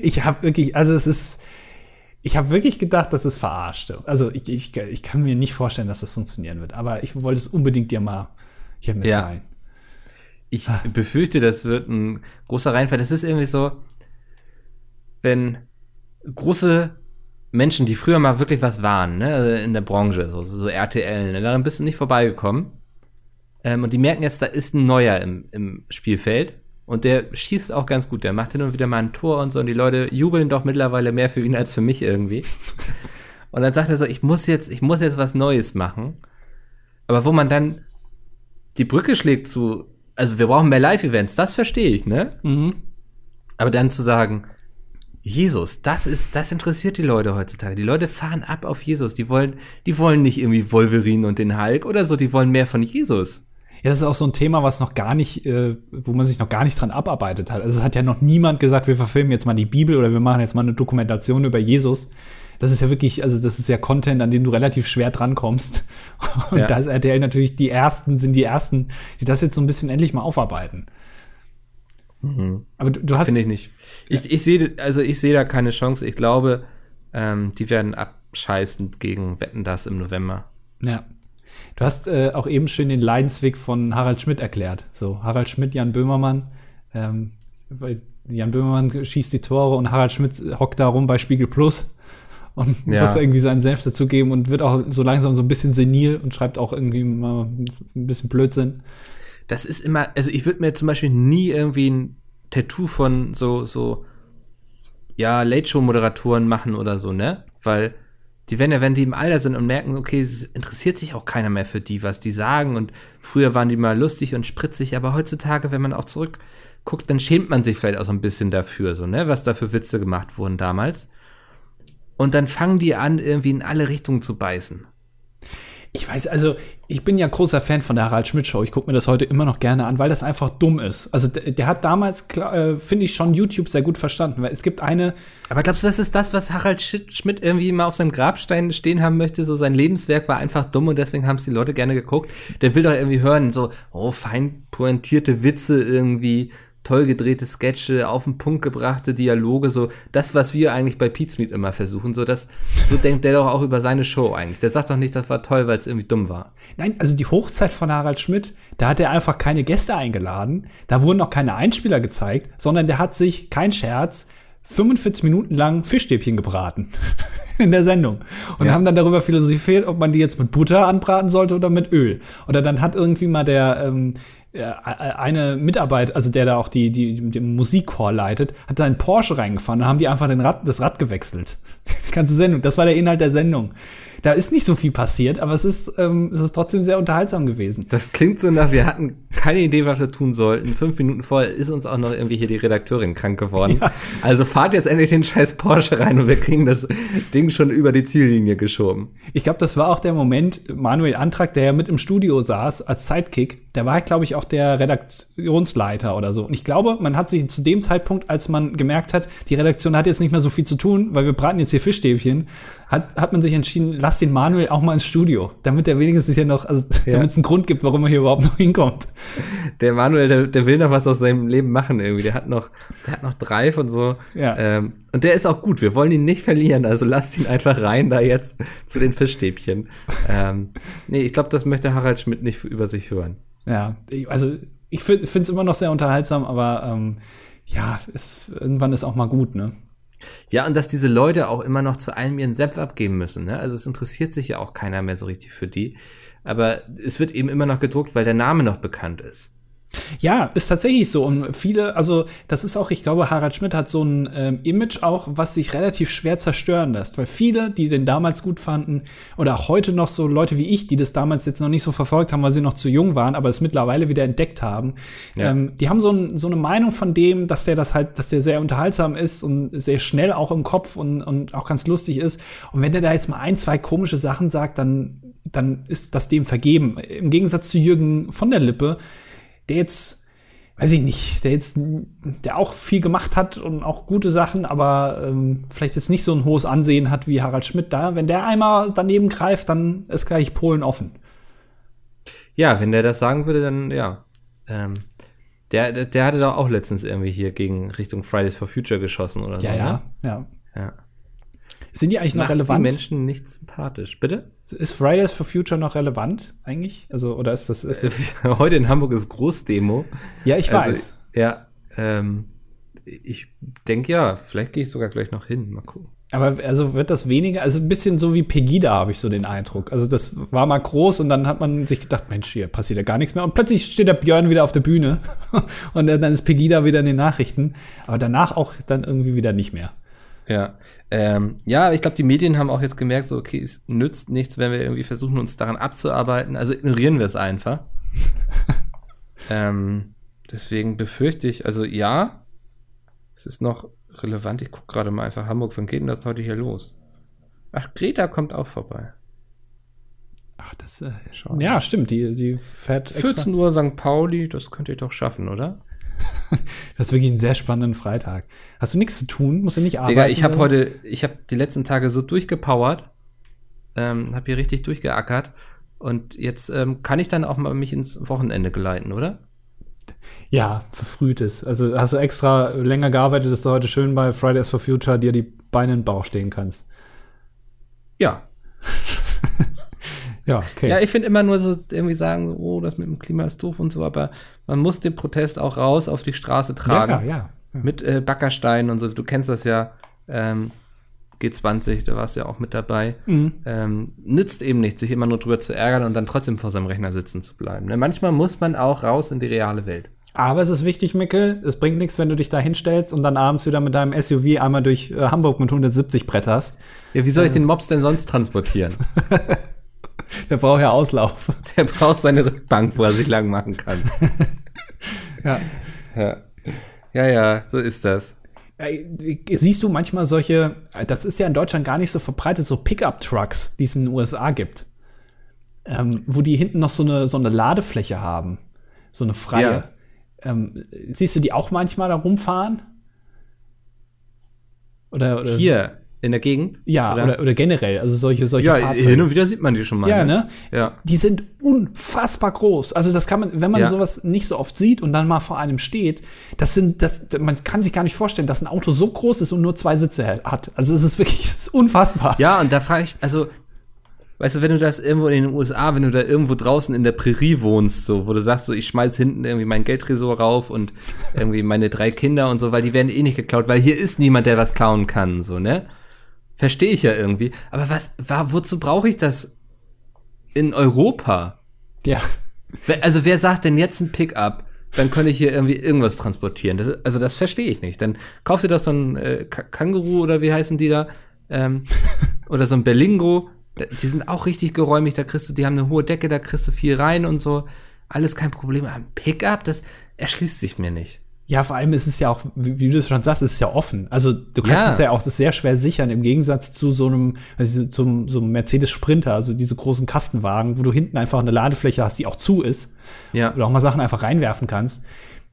S2: ich habe wirklich, also es ist, ich habe wirklich gedacht, das ist verarscht. Also ich, ich, ich kann mir nicht vorstellen, dass das funktionieren wird. Aber ich wollte es unbedingt dir mal hier mitteilen. Ja.
S1: Ich befürchte, das wird ein großer Reinfall. Das ist irgendwie so, wenn große Menschen, die früher mal wirklich was waren, ne, also in der Branche, so, so RTL, ne, daran bist du nicht vorbeigekommen. Ähm, und die merken jetzt, da ist ein Neuer im, im Spielfeld. Und der schießt auch ganz gut. Der macht hin und wieder mal ein Tor und so. Und die Leute jubeln doch mittlerweile mehr für ihn als für mich irgendwie. Und dann sagt er so, ich muss jetzt, ich muss jetzt was Neues machen. Aber wo man dann die Brücke schlägt zu, also wir brauchen mehr Live-Events, das verstehe ich, ne? Mhm. Aber dann zu sagen, Jesus, das ist, das interessiert die Leute heutzutage. Die Leute fahren ab auf Jesus. Die wollen, die wollen nicht irgendwie Wolverine und den Hulk oder so. Die wollen mehr von Jesus.
S2: Ja, das ist auch so ein Thema, was noch gar nicht, äh, wo man sich noch gar nicht dran abarbeitet hat. Also es hat ja noch niemand gesagt, wir verfilmen jetzt mal die Bibel oder wir machen jetzt mal eine Dokumentation über Jesus. Das ist ja wirklich, also das ist ja Content, an den du relativ schwer drankommst. Und ja. da ist RTL natürlich die ersten, sind die ersten, die das jetzt so ein bisschen endlich mal aufarbeiten.
S1: Mhm. Aber du, du hast. Finde ich nicht. Ja. Ich, ich sehe, also ich sehe da keine Chance. Ich glaube, ähm, die werden abscheißend gegen Wetten das im November.
S2: Ja. Du hast äh, auch eben schön den Leidensweg von Harald Schmidt erklärt. So, Harald Schmidt, Jan Böhmermann. Ähm, Jan Böhmermann schießt die Tore und Harald Schmidt hockt da rum bei Spiegel Plus und ja. muss irgendwie seinen Senf dazugeben und wird auch so langsam so ein bisschen senil und schreibt auch irgendwie mal ein bisschen Blödsinn.
S1: Das ist immer, also ich würde mir zum Beispiel nie irgendwie ein Tattoo von so, so, ja, Late-Show-Moderatoren machen oder so, ne? Weil die werden ja, wenn die im Alter sind und merken, okay, es interessiert sich auch keiner mehr für die, was die sagen. Und früher waren die mal lustig und spritzig, aber heutzutage, wenn man auch zurückguckt, dann schämt man sich vielleicht auch so ein bisschen dafür, so, ne, was da für Witze gemacht wurden damals. Und dann fangen die an, irgendwie in alle Richtungen zu beißen.
S2: Ich weiß, also ich bin ja großer Fan von der Harald Schmidt Show. Ich gucke mir das heute immer noch gerne an, weil das einfach dumm ist. Also der, der hat damals, äh, finde ich, schon YouTube sehr gut verstanden, weil es gibt eine.
S1: Aber glaubst du, das ist das, was Harald Schmidt irgendwie mal auf seinem Grabstein stehen haben möchte? So sein Lebenswerk war einfach dumm und deswegen haben es die Leute gerne geguckt. Der will doch irgendwie hören, so, oh, fein pointierte Witze irgendwie toll gedrehte Sketche, auf den Punkt gebrachte Dialoge, so das, was wir eigentlich bei Pizmeet immer versuchen, so das, so denkt der doch auch über seine Show eigentlich. Der sagt doch nicht, das war toll, weil es irgendwie dumm war.
S2: Nein, also die Hochzeit von Harald Schmidt, da hat er einfach keine Gäste eingeladen, da wurden auch keine Einspieler gezeigt, sondern der hat sich, kein Scherz, 45 Minuten lang Fischstäbchen gebraten in der Sendung und ja. haben dann darüber philosophiert, ob man die jetzt mit Butter anbraten sollte oder mit Öl. Oder dann hat irgendwie mal der ähm, eine Mitarbeit, also der da auch die, die, den Musikchor leitet, hat da einen Porsche reingefahren. Dann haben die einfach den Rad, das Rad gewechselt. Die ganze Sendung. Das war der Inhalt der Sendung da ist nicht so viel passiert, aber es ist, ähm, es ist trotzdem sehr unterhaltsam gewesen.
S1: Das klingt so nach, wir hatten keine Idee, was wir tun sollten. Fünf Minuten vorher ist uns auch noch irgendwie hier die Redakteurin krank geworden. Ja. Also fahrt jetzt endlich den scheiß Porsche rein und wir kriegen das Ding schon über die Ziellinie geschoben.
S2: Ich glaube, das war auch der Moment, Manuel Antrag, der ja mit im Studio saß als Sidekick, der war, glaube ich, auch der Redaktionsleiter oder so. Und ich glaube, man hat sich zu dem Zeitpunkt, als man gemerkt hat, die Redaktion hat jetzt nicht mehr so viel zu tun, weil wir braten jetzt hier Fischstäbchen, hat, hat man sich entschieden, lass den Manuel auch mal ins Studio, damit er wenigstens hier noch, also ja. damit es einen Grund gibt, warum er hier überhaupt noch hinkommt.
S1: Der Manuel, der, der will noch was aus seinem Leben machen irgendwie. Der hat noch, der hat noch Drive und so. Ja. Ähm, und der ist auch gut. Wir wollen ihn nicht verlieren, also lasst ihn einfach rein da jetzt zu den Fischstäbchen. ähm, nee, ich glaube, das möchte Harald Schmidt nicht über sich hören.
S2: Ja, also ich finde es immer noch sehr unterhaltsam, aber ähm, ja, es, irgendwann ist auch mal gut, ne?
S1: Ja, und dass diese Leute auch immer noch zu allem ihren Sepp abgeben müssen. Ne? Also es interessiert sich ja auch keiner mehr so richtig für die. Aber es wird eben immer noch gedruckt, weil der Name noch bekannt ist.
S2: Ja, ist tatsächlich so. Und viele, also das ist auch, ich glaube, Harald Schmidt hat so ein ähm, Image auch, was sich relativ schwer zerstören lässt. Weil viele, die den damals gut fanden, oder auch heute noch so Leute wie ich, die das damals jetzt noch nicht so verfolgt haben, weil sie noch zu jung waren, aber es mittlerweile wieder entdeckt haben, ja. ähm, die haben so, ein, so eine Meinung von dem, dass der das halt, dass der sehr unterhaltsam ist und sehr schnell auch im Kopf und, und auch ganz lustig ist. Und wenn der da jetzt mal ein, zwei komische Sachen sagt, dann, dann ist das dem vergeben. Im Gegensatz zu Jürgen von der Lippe, der jetzt, weiß ich nicht, der jetzt, der auch viel gemacht hat und auch gute Sachen, aber ähm, vielleicht jetzt nicht so ein hohes Ansehen hat wie Harald Schmidt da. Wenn der einmal daneben greift, dann ist gleich Polen offen.
S1: Ja, wenn der das sagen würde, dann ja. Ähm, Der, der, der hatte doch auch letztens irgendwie hier gegen Richtung Fridays for Future geschossen oder so.
S2: Ja, ja,
S1: ne?
S2: ja.
S1: ja.
S2: Sind die eigentlich noch
S1: Macht
S2: relevant?
S1: die Menschen nicht sympathisch. Bitte?
S2: Ist Fridays for Future noch relevant eigentlich? Also, oder ist das, ist
S1: Heute in Hamburg ist Großdemo.
S2: ja, ich
S1: Also,
S2: weiß.
S1: Ja, ähm, ich denke ja, vielleicht gehe ich sogar gleich noch hin. Mal gucken.
S2: Aber also wird das weniger, also ein bisschen so wie Pegida habe ich so den Eindruck. Also das war mal groß und dann hat man sich gedacht, Mensch, hier passiert ja gar nichts mehr. Und plötzlich steht der Björn wieder auf der Bühne und dann ist Pegida wieder in den Nachrichten. Aber danach auch dann irgendwie wieder nicht mehr.
S1: Ja, ähm, ja, aber ich glaube, die Medien haben auch jetzt gemerkt, so, okay, es nützt nichts, wenn wir irgendwie versuchen, uns daran abzuarbeiten. Also ignorieren wir es einfach. ähm, deswegen befürchte ich, also ja, es ist noch relevant. Ich gucke gerade mal einfach Hamburg, wann geht denn das heute hier los? Ach, Greta kommt auch vorbei.
S2: Ach, das äh,
S1: Schade.
S2: ja stimmt. Die die fährt extra.
S1: 14 Uhr St. Pauli, das könnt ihr doch schaffen, oder?
S2: Das ist wirklich einen sehr spannenden Freitag. Hast du nichts zu tun? Musst du nicht arbeiten?
S1: Digga, ich habe heute, ich habe die letzten Tage so durchgepowert, ähm, habe hier richtig durchgeackert und jetzt ähm, kann ich dann auch mal mich ins Wochenende geleiten, oder?
S2: Ja, verfrühtes. Also hast du extra länger gearbeitet, dass du heute schön bei Fridays for Future dir die Beine in den Bauch stehen kannst.
S1: Ja.
S2: Ja, okay.
S1: Ja, ich finde immer nur so irgendwie sagen, oh, das mit dem Klima ist doof und so, aber man muss den Protest auch raus auf die Straße tragen.
S2: ja, ja.
S1: Mit äh, Backersteinen und so. Du kennst das ja. Ähm, G20, da warst du ja auch mit dabei.
S2: Mhm.
S1: Ähm, nützt eben nicht, sich immer nur drüber zu ärgern und dann trotzdem vor seinem Rechner sitzen zu bleiben. Ne? Manchmal muss man auch raus in die reale Welt.
S2: Aber es ist wichtig, Mickel, es bringt nichts, wenn du dich da hinstellst und dann abends wieder mit deinem SUV einmal durch äh, Hamburg mit 170 bretterst.
S1: Ja, wie soll ich den Mops denn sonst transportieren?
S2: Der braucht ja Auslauf.
S1: Der braucht seine Rückbank, wo er sich lang machen kann.
S2: Ja.
S1: Ja, ja, ja so ist das.
S2: Siehst du manchmal solche, das ist ja in Deutschland gar nicht so verbreitet, so Pickup-Trucks, die es in den USA gibt. Ähm, wo die hinten noch so eine, so eine Ladefläche haben. So eine freie.
S1: Ja.
S2: Ähm, siehst du die auch manchmal da rumfahren? Oder, oder
S1: Hier in der Gegend?
S2: Ja, oder, oder, generell, also solche, solche
S1: ja,
S2: Fahrzeuge.
S1: hin und wieder sieht man die schon mal.
S2: Ja, ne?
S1: Ja.
S2: Die sind unfassbar groß. Also das kann man, wenn man
S1: Ja.
S2: sowas nicht so oft sieht und dann mal vor einem steht, das sind, das, man kann sich gar nicht vorstellen, dass ein Auto so groß ist und nur zwei Sitze hat. Also es ist wirklich es ist unfassbar.
S1: Ja, und da frage ich, also, weißt du, wenn du das irgendwo in den USA, wenn du da irgendwo draußen in der Prärie wohnst, so, wo du sagst, so, ich schmeiß hinten irgendwie mein Geldtresor rauf und irgendwie meine drei Kinder und so, weil die werden eh nicht geklaut, weil hier ist niemand, der was klauen kann, so, ne? Verstehe ich ja irgendwie. Aber was, war, wozu brauche ich das in Europa?
S2: Ja.
S1: Also wer sagt denn jetzt ein Pickup? Dann könnte ich hier irgendwie irgendwas transportieren. Das, also das verstehe ich nicht. Dann kauf dir doch so ein äh, Känguru oder wie heißen die da? Ähm, oder so ein Berlingo. Die sind auch richtig geräumig. Da kriegst du, die haben eine hohe Decke, da kriegst du viel rein und so. Alles kein Problem. Aber ein Pickup, das erschließt sich mir nicht.
S2: Ja, vor allem ist es ja auch, wie, du es schon sagst, es ist ja offen. Also du kannst
S1: Ja.
S2: es ja auch sehr schwer sichern, im Gegensatz zu so einem, also zum, so einem Mercedes Sprinter, also diese großen Kastenwagen, wo du hinten einfach eine Ladefläche hast, die auch zu ist.
S1: Ja.
S2: oder auch mal Sachen einfach reinwerfen kannst.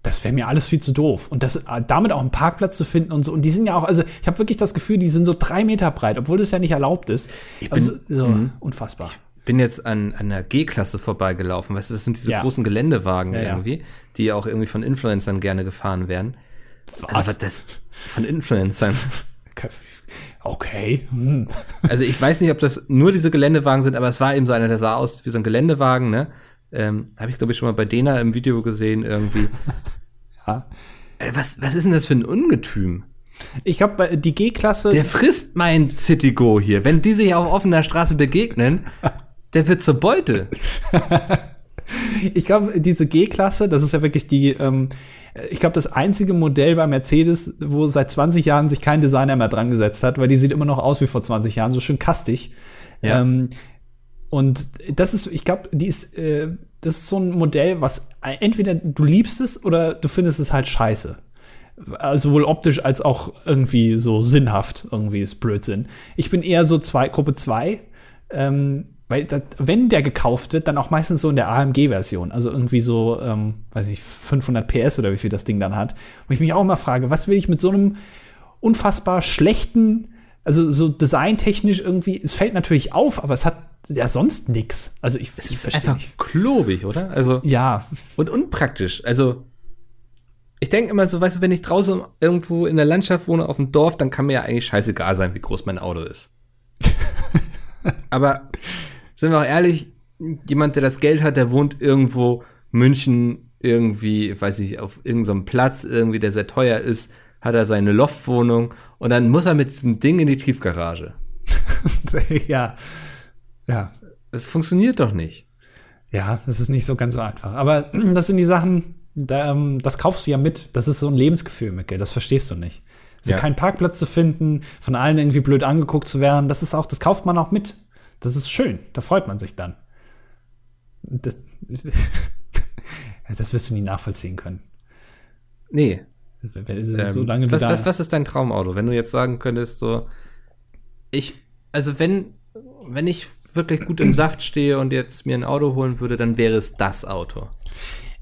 S2: Das wäre mir alles viel zu doof. Und das, äh, damit auch einen Parkplatz zu finden und so. Und die sind ja auch, also ich habe wirklich das Gefühl, die sind so drei Meter breit, obwohl das ja nicht erlaubt ist.
S1: bin-
S2: also, so
S1: Mhm.
S2: unfassbar.
S1: Bin jetzt an, an der G-Klasse vorbeigelaufen. Weißt du, das sind diese
S2: Ja.
S1: großen Geländewagen
S2: Ja,
S1: irgendwie, die auch irgendwie von Influencern gerne gefahren werden.
S2: Was?
S1: Also das von Influencern.
S2: Okay. Hm.
S1: Also ich weiß nicht, ob das nur diese Geländewagen sind, aber es war eben so einer, der sah aus wie so ein Geländewagen, ne? Ähm, Habe ich, glaube ich, schon mal bei Dena im Video gesehen, irgendwie.
S2: Ja.
S1: Äh, Was, was ist denn das für ein Ungetüm?
S2: Ich glaube, die G-Klasse,
S1: Der frisst mein Citigo hier. Wenn die sich auf offener Straße begegnen, der wird zur Beute.
S2: ich glaube, diese G-Klasse, das ist ja wirklich die, ähm, ich glaube, das einzige Modell bei Mercedes, wo seit 20 Jahren sich kein Designer mehr dran gesetzt hat, weil die sieht immer noch aus wie vor 20 Jahren, so schön kastig.
S1: Ja.
S2: Ähm, und das ist, ich glaube, die ist, äh, das ist so ein Modell, was entweder du liebst es oder du findest es halt scheiße. Also sowohl optisch als auch irgendwie so sinnhaft, irgendwie ist Blödsinn. Ich bin eher so zwei, Gruppe 2, ähm, weil das, wenn der gekauft wird, dann auch meistens so in der AMG-Version. Also irgendwie so, ähm, weiß nicht, 500 PS oder wie viel das Ding dann hat. Und ich mich auch immer frage, was will ich mit so einem unfassbar schlechten, also so designtechnisch irgendwie, es fällt natürlich auf, aber es hat ja sonst nix. Also ich,
S1: Es
S2: ich
S1: ist einfach
S2: nicht.
S1: klobig, oder? Also,
S2: Ja,
S1: und unpraktisch. Also, Ich denke immer so, weißt du, wenn ich draußen irgendwo in der Landschaft wohne, auf dem Dorf, dann kann mir ja eigentlich scheißegal sein, wie groß mein Auto ist. Aber sind wir auch ehrlich, jemand, der das Geld hat, der wohnt irgendwo München irgendwie, weiß ich, auf irgendeinem Platz irgendwie, der sehr teuer ist, hat er seine Loftwohnung und dann muss er mit diesem Ding in die Tiefgarage.
S2: ja. Ja.
S1: Das funktioniert doch nicht.
S2: Ja, das ist nicht so ganz so einfach. Aber das sind die Sachen, da, ähm, das kaufst du ja mit. Das ist so ein Lebensgefühl, Micke. Das verstehst du nicht. Also ja. keinen Parkplatz zu finden, von allen irgendwie blöd angeguckt zu werden, das ist auch, das kauft man auch mit. Das ist schön. Da freut man sich dann. Das, das wirst du nie nachvollziehen können.
S1: Nee.
S2: So lange
S1: was, was, was ist dein Traumauto? Wenn du jetzt sagen könntest, so, ich, also wenn, wenn ich wirklich gut im Saft stehe und jetzt mir ein Auto holen würde, dann wäre es das Auto.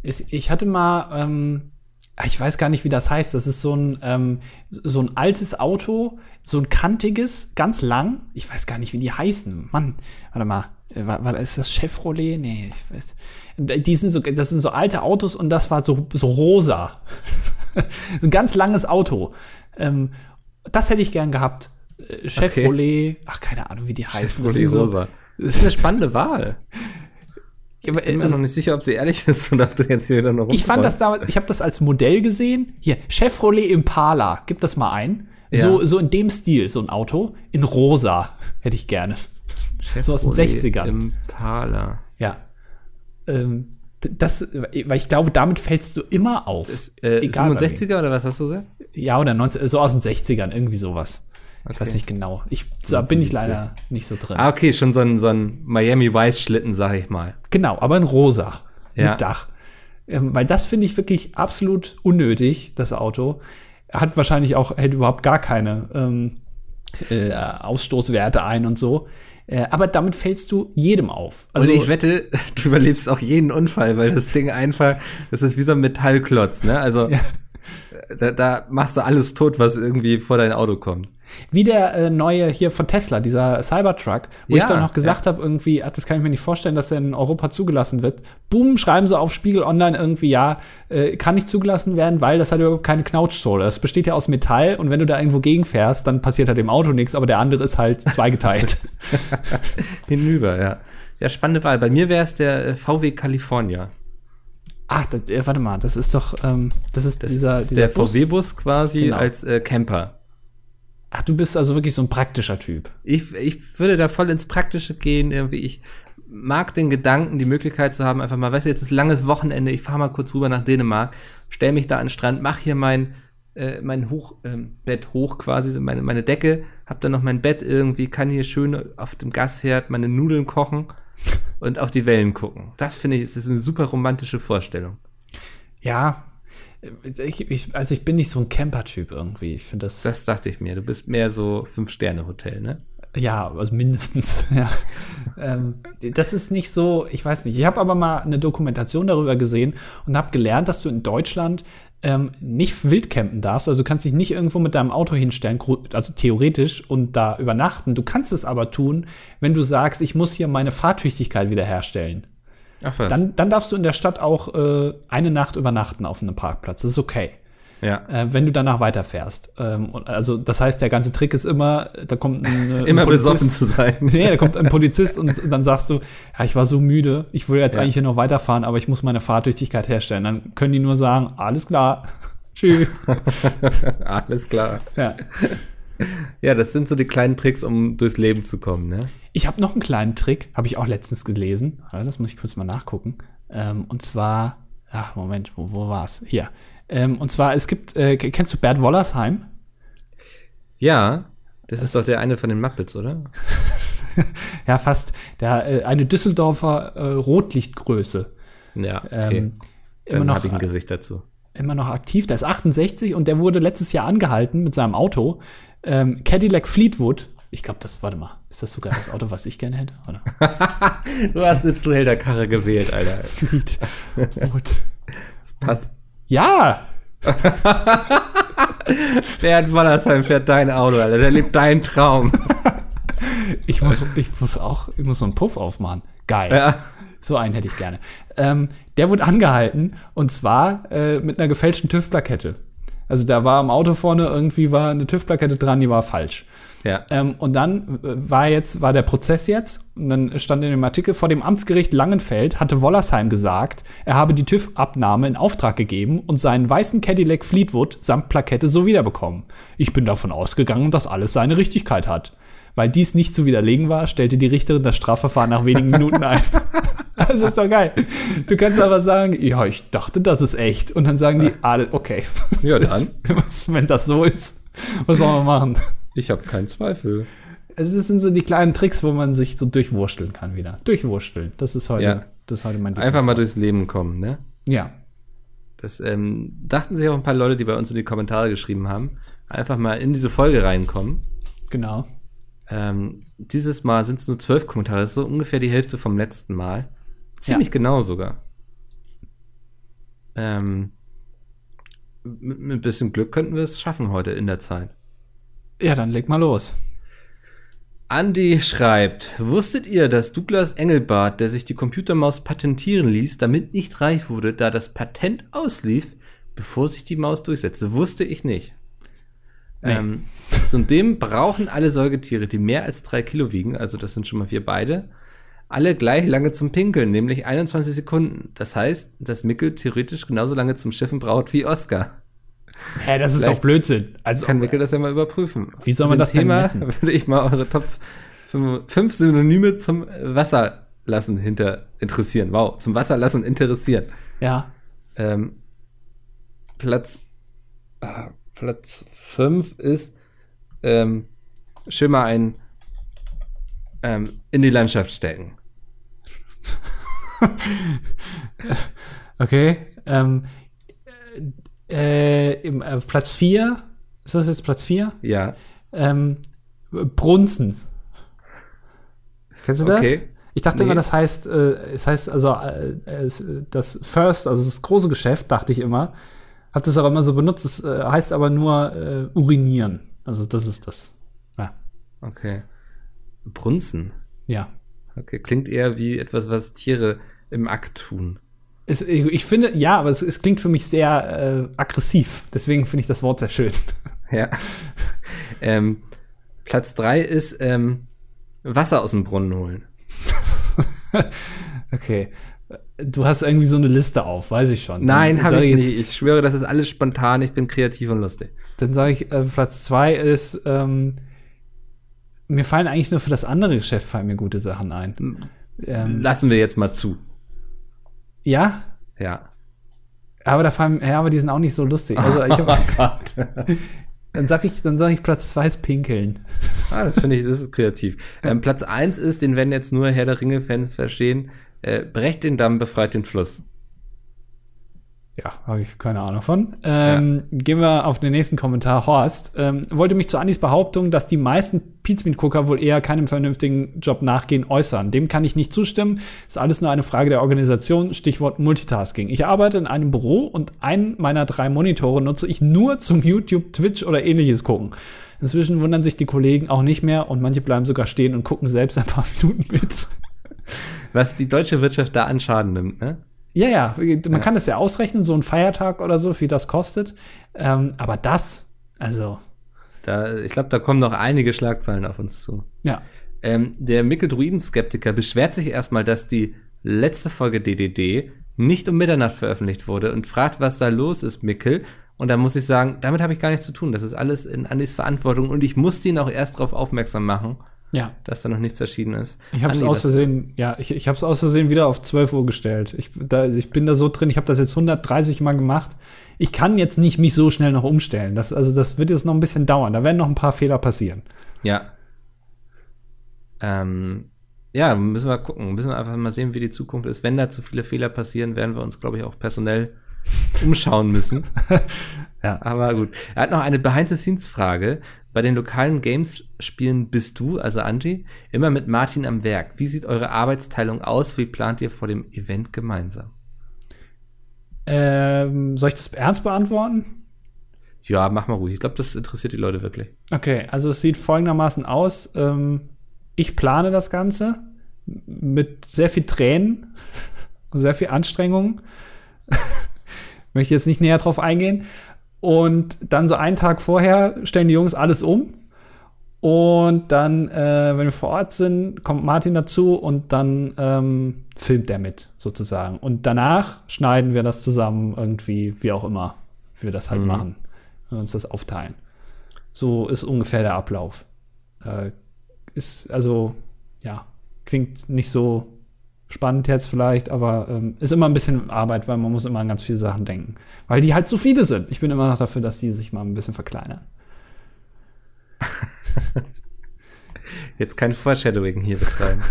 S2: Ich hatte mal, ähm, ich weiß gar nicht, wie das heißt. Das ist so ein, ähm, so ein altes Auto, so ein kantiges, ganz lang. Ich weiß gar nicht, wie die heißen. Mann, warte mal. Äh, war, war, ist das Chevrolet? Nee, ich weiß. Die sind so, das sind so alte Autos und das war so, so rosa. ein ganz langes Auto. Ähm, das hätte ich gern gehabt. Äh, Chevrolet, okay. ach, keine Ahnung, wie die heißen.
S1: Chevrolet so, rosa. Das ist eine spannende Wahl. Ich bin mir also, noch nicht sicher, ob sie ehrlich ist oder ob du jetzt hier wieder noch
S2: Ich fand das damals, ich habe das als Modell gesehen. Hier, Chevrolet Impala, gib das mal ein. Ja. So, so in dem Stil, so ein Auto. In rosa hätte ich gerne. Chevrolet so aus den 60ern.
S1: Impala.
S2: Ja. Ähm, das, weil ich glaube, damit fällst du immer auf. Das,
S1: äh, 67er oder was hast du gesagt?
S2: Ja, oder 19, so aus den 60ern, irgendwie sowas. Okay. Ich weiß nicht genau. Ich, da bin ich leider nicht so drin.
S1: Ah, okay, schon so ein, so ein Miami Vice Schlitten, sag ich mal.
S2: Genau, aber in rosa. Ja. Mit Dach. Ähm, weil das finde ich wirklich absolut unnötig, das Auto. Hat wahrscheinlich auch, hält überhaupt gar keine ähm, äh, Ausstoßwerte ein und so. Äh, aber damit fällst du jedem auf.
S1: Also und ich wette, du überlebst auch jeden Unfall, weil das Ding einfach, das ist wie so ein Metallklotz, ne? Also ja. Da, da machst du alles tot, was irgendwie vor dein Auto kommt.
S2: Wie der äh, neue hier von Tesla, dieser Cybertruck, wo ja, ich dann noch gesagt ja. habe, irgendwie, ach, das kann ich mir nicht vorstellen, dass er in Europa zugelassen wird. Boom, schreiben sie auf Spiegel Online irgendwie, ja, äh, kann nicht zugelassen werden, weil das hat überhaupt keine Knautschsohle. Das besteht ja aus Metall und wenn du da irgendwo gegenfährst, dann passiert halt dem Auto nichts, aber der andere ist halt zweigeteilt.
S1: Hinüber, ja. Ja, spannende Wahl. Bei mir wäre es der äh, VW California.
S2: Ach, das, äh, warte mal, das ist doch, ähm, das ist
S1: das
S2: dieser,
S1: ist dieser der VW-Bus quasi genau. als äh, Camper.
S2: Ach, du bist also wirklich so ein praktischer Typ.
S1: Ich, ich würde da voll ins Praktische gehen, irgendwie. Ich mag den Gedanken, die Möglichkeit zu haben, einfach mal, weißt du, jetzt ist langes Wochenende, ich fahre mal kurz rüber nach Dänemark, stell mich da an den Strand, mach hier mein, äh, mein Hochbett ähm, hoch quasi, meine, meine Decke, hab dann noch mein Bett irgendwie, kann hier schön auf dem Gasherd meine Nudeln kochen und auf die Wellen gucken. Das finde ich, ist eine super romantische Vorstellung.
S2: Ja, ich, ich, also ich bin nicht so ein Camper-Typ irgendwie. Ich finde das.
S1: Das dachte ich mir. Du bist mehr so Fünf-Sterne-Hotel, ne?
S2: Ja, also mindestens, ja. ähm, das ist nicht so, ich weiß nicht. Ich habe aber mal eine Dokumentation darüber gesehen und habe gelernt, dass du in Deutschland ähm, nicht wild campen darfst. Also du kannst dich nicht irgendwo mit deinem Auto hinstellen, also theoretisch, und da übernachten. Du kannst es aber tun, wenn du sagst, ich muss hier meine Fahrtüchtigkeit wiederherstellen. Ach was. Dann, dann darfst du in der Stadt auch äh, eine Nacht übernachten auf einem Parkplatz. Das ist okay. Ja. Äh, wenn du danach weiterfährst. Ähm, also das heißt, der ganze Trick ist immer, da kommt ein,
S1: äh, immer ein besoffen zu sein.
S2: nee, da kommt ein Polizist und dann sagst du, ja, ich war so müde, ich will jetzt ja. eigentlich hier noch weiterfahren, aber ich muss meine Fahrtüchtigkeit herstellen. Dann können die nur sagen, alles klar, tschüss.
S1: alles klar. Ja. Ja, das sind so die kleinen Tricks, um durchs Leben zu kommen, ne?
S2: Ich habe noch einen kleinen Trick, habe ich auch letztens gelesen. Das muss ich kurz mal nachgucken. Ähm, und zwar, ach, Moment, wo, wo war's? Hier. Ähm, und zwar, es gibt, äh, kennst du Bert Wollersheim?
S1: Ja, das, das ist doch der eine von den Muppets, oder?
S2: ja, fast. Der, äh, eine Düsseldorfer äh, Rotlichtgröße.
S1: Ja, okay. Ähm, immer noch, ich ein Gesicht dazu.
S2: Immer noch aktiv. Der ist 68 und der wurde letztes Jahr angehalten mit seinem Auto. Ähm, Cadillac Fleetwood. Ich glaube, das, warte mal, ist das sogar das Auto, was ich gerne hätte? Oder?
S1: du hast eine Zuhälterkarre gewählt, Alter.
S2: Fleetwood.
S1: passt.
S2: Ja!
S1: Bernd Wallersheim fährt dein Auto, Alter. Der lebt deinen Traum.
S2: ich, muss, ich muss auch, ich muss so einen Puff aufmachen. Geil. Ja. So einen hätte ich gerne. Ähm, der wurde angehalten und zwar äh, mit einer gefälschten TÜV-Plakette. Also da war am Auto vorne irgendwie war eine TÜV-Plakette dran, die war falsch.
S1: Ja.
S2: Ähm, und dann äh, war jetzt, war der Prozess jetzt, und dann stand in dem Artikel, vor dem Amtsgericht Langenfeld hatte Wollersheim gesagt, er habe die TÜV-Abnahme in Auftrag gegeben und seinen weißen Cadillac Fleetwood samt Plakette so wiederbekommen. Ich bin davon ausgegangen, dass alles seine Richtigkeit hat. Weil dies nicht zu widerlegen war, stellte die Richterin das Strafverfahren nach wenigen Minuten ein. das ist doch geil. Du kannst aber sagen, ja, ich dachte, das ist echt. Und dann sagen die, okay.
S1: Ja, dann.
S2: Wenn das so ist, was soll man machen?
S1: Ich habe keinen Zweifel.
S2: Also das sind so die kleinen Tricks, wo man sich so durchwursteln kann wieder. Durchwursteln. Das ist heute,
S1: Ja.
S2: das ist heute mein
S1: Einfach mal durchs Leben kommen, ne?
S2: Ja.
S1: Das ähm, dachten sich auch ein paar Leute, die bei uns in die Kommentare geschrieben haben. Einfach mal in diese Folge reinkommen.
S2: Genau.
S1: Ähm, dieses Mal sind es nur zwölf Kommentare. Das ist so ungefähr die Hälfte vom letzten Mal. Ziemlich genau sogar. Ähm, mit, mit ein bisschen Glück könnten wir es schaffen heute in der Zeit.
S2: Ja, dann leg mal los.
S1: Andy schreibt, wusstet ihr, dass Douglas Engelbart, der sich die Computermaus patentieren ließ, damit nicht reich wurde, da das Patent auslief, bevor sich die Maus durchsetzte? Wusste ich nicht.
S2: Nee.
S1: Ähm, zudem brauchen alle Säugetiere, die mehr als drei Kilo wiegen, also das sind schon mal wir beide, alle gleich lange zum Pinkeln, nämlich 21 Sekunden. Das heißt, dass Mickel theoretisch genauso lange zum Schiffen braucht wie Oscar.
S2: Hä, das ist
S1: Vielleicht
S2: doch Blödsinn. Also,
S1: Kann Mickel das ja mal überprüfen.
S2: Wie soll man das denn
S1: Thema
S2: messen?
S1: würde ich mal eure Top 5 Synonyme zum Wasser lassen hinter interessieren. Wow, zum Wasser lassen interessieren.
S2: ja.
S1: Ähm, Platz ah, Platz 5 ist ähm, schön mal ein ähm, in die Landschaft stecken.
S2: Okay. Ähm, äh, im, äh, Platz 4. Ist das jetzt Platz 4?
S1: Ja,
S2: Ähm, Brunzen. Kennst du das?
S1: Okay.
S2: Ich dachte
S1: Nee.
S2: immer, das heißt, äh, es heißt also äh, es, das First, also das große Geschäft, dachte ich immer. Hab das auch immer so benutzt. Das äh, heißt aber nur äh, urinieren. Also das ist das. Ja.
S1: okay. Brunzen.
S2: Ja.
S1: Okay, klingt eher wie etwas, was Tiere im Akt tun.
S2: Es, ich, ich finde, ja, aber es, es klingt für mich sehr äh, aggressiv. Deswegen finde ich das Wort sehr schön.
S1: Ja. ähm, Platz 3 ist ähm, Wasser aus dem Brunnen holen.
S2: Okay. Du hast irgendwie so eine Liste auf, weiß ich schon.
S1: Nein, habe ich
S2: jetzt-
S1: nicht. Ich schwöre, das ist alles spontan. Ich bin kreativ und lustig.
S2: Dann sage ich, äh, Platz zwei ist, ähm, mir fallen eigentlich nur für das andere Geschäft fallen mir gute Sachen ein. Ähm,
S1: Lassen wir jetzt mal zu.
S2: Ja,
S1: Ja.
S2: aber da fallen, ja, aber die sind auch nicht so lustig. Also ich hab,
S1: oh
S2: dann sag ich, dann sage ich Platz zwei ist Pinkeln.
S1: ah, das finde ich, das ist kreativ. Ähm, Platz 1 ist, den werden jetzt nur Herr der Ringe-Fans verstehen, äh, brecht den Damm, befreit den Fluss.
S2: Ja, habe ich keine Ahnung von. Ähm, Gehen wir auf den nächsten Kommentar. Horst ähm, wollte mich zu Andis Behauptung, dass die meisten Pizmeat-Gucker wohl eher keinem vernünftigen Job nachgehen, äußern. Dem kann ich nicht zustimmen. Ist alles nur eine Frage der Organisation. Stichwort Multitasking. Ich arbeite in einem Büro und einen meiner drei Monitore nutze ich nur zum YouTube, Twitch oder ähnliches gucken. Inzwischen wundern sich die Kollegen auch nicht mehr und manche bleiben sogar stehen und gucken selbst ein paar Minuten mit.
S1: Was die deutsche Wirtschaft da an Schaden nimmt, ne?
S2: Ja, ja, man kann das ja ausrechnen, so ein Feiertag oder so, wie das kostet. Ähm, aber das, also,
S1: Da, ich glaube, da kommen noch einige Schlagzeilen auf uns zu.
S2: ja.
S1: Ähm, der Mickel-Druiden-Skeptiker beschwert sich erstmal, dass die letzte Folge DDD nicht um Mitternacht veröffentlicht wurde und fragt, was da los ist, Mickel. Und da muss ich sagen, damit habe ich gar nichts zu tun. Das ist alles in Andys Verantwortung und ich musste ihn auch erst darauf aufmerksam machen,
S2: Ja,
S1: dass da noch nichts erschienen ist.
S2: ich habe es aus Versehen, ja, ich, ich habe es aus Versehen wieder auf 12 Uhr gestellt. Ich, da, ich bin da so drin, ich habe das jetzt 130 Mal gemacht. Ich kann jetzt nicht mich so schnell noch umstellen. Das, also das wird jetzt noch ein bisschen dauern. Da werden noch ein paar Fehler passieren.
S1: Ja. Ähm, ja, müssen wir gucken. Müssen wir einfach mal sehen, wie die Zukunft ist. Wenn da zu viele Fehler passieren, werden wir uns, glaube ich, auch personell umschauen müssen.
S2: Ja.
S1: Aber gut. Er hat noch eine Behind-the-Scenes-Frage. Bei den lokalen Games-Spielen bist du, also Angie, immer mit Martin am Werk. Wie sieht eure Arbeitsteilung aus? Wie plant ihr vor dem Event gemeinsam?
S2: Ähm, soll ich das ernst beantworten?
S1: Ja, mach mal ruhig. Ich glaube, das interessiert die Leute wirklich.
S2: Okay, also es sieht folgendermaßen aus. Ähm, ich plane das Ganze. mit sehr viel Tränen und sehr viel Anstrengung. Möchte jetzt nicht näher drauf eingehen. Und dann so einen Tag vorher stellen die Jungs alles um. Und dann, äh, wenn wir vor Ort sind, kommt Martin dazu und dann ähm, filmt er mit, sozusagen. Und danach schneiden wir das zusammen irgendwie, wie auch immer wir das halt mhm. machen und uns das aufteilen. So ist ungefähr der Ablauf. Äh, ist, also, ja, klingt nicht so spannend jetzt vielleicht, aber ähm, ist immer ein bisschen Arbeit, weil man muss immer an ganz viele Sachen denken. Weil die halt zu viele sind. Ich bin immer noch dafür, dass die sich mal ein bisschen verkleinern.
S1: Jetzt kein Foreshadowing hier betreiben.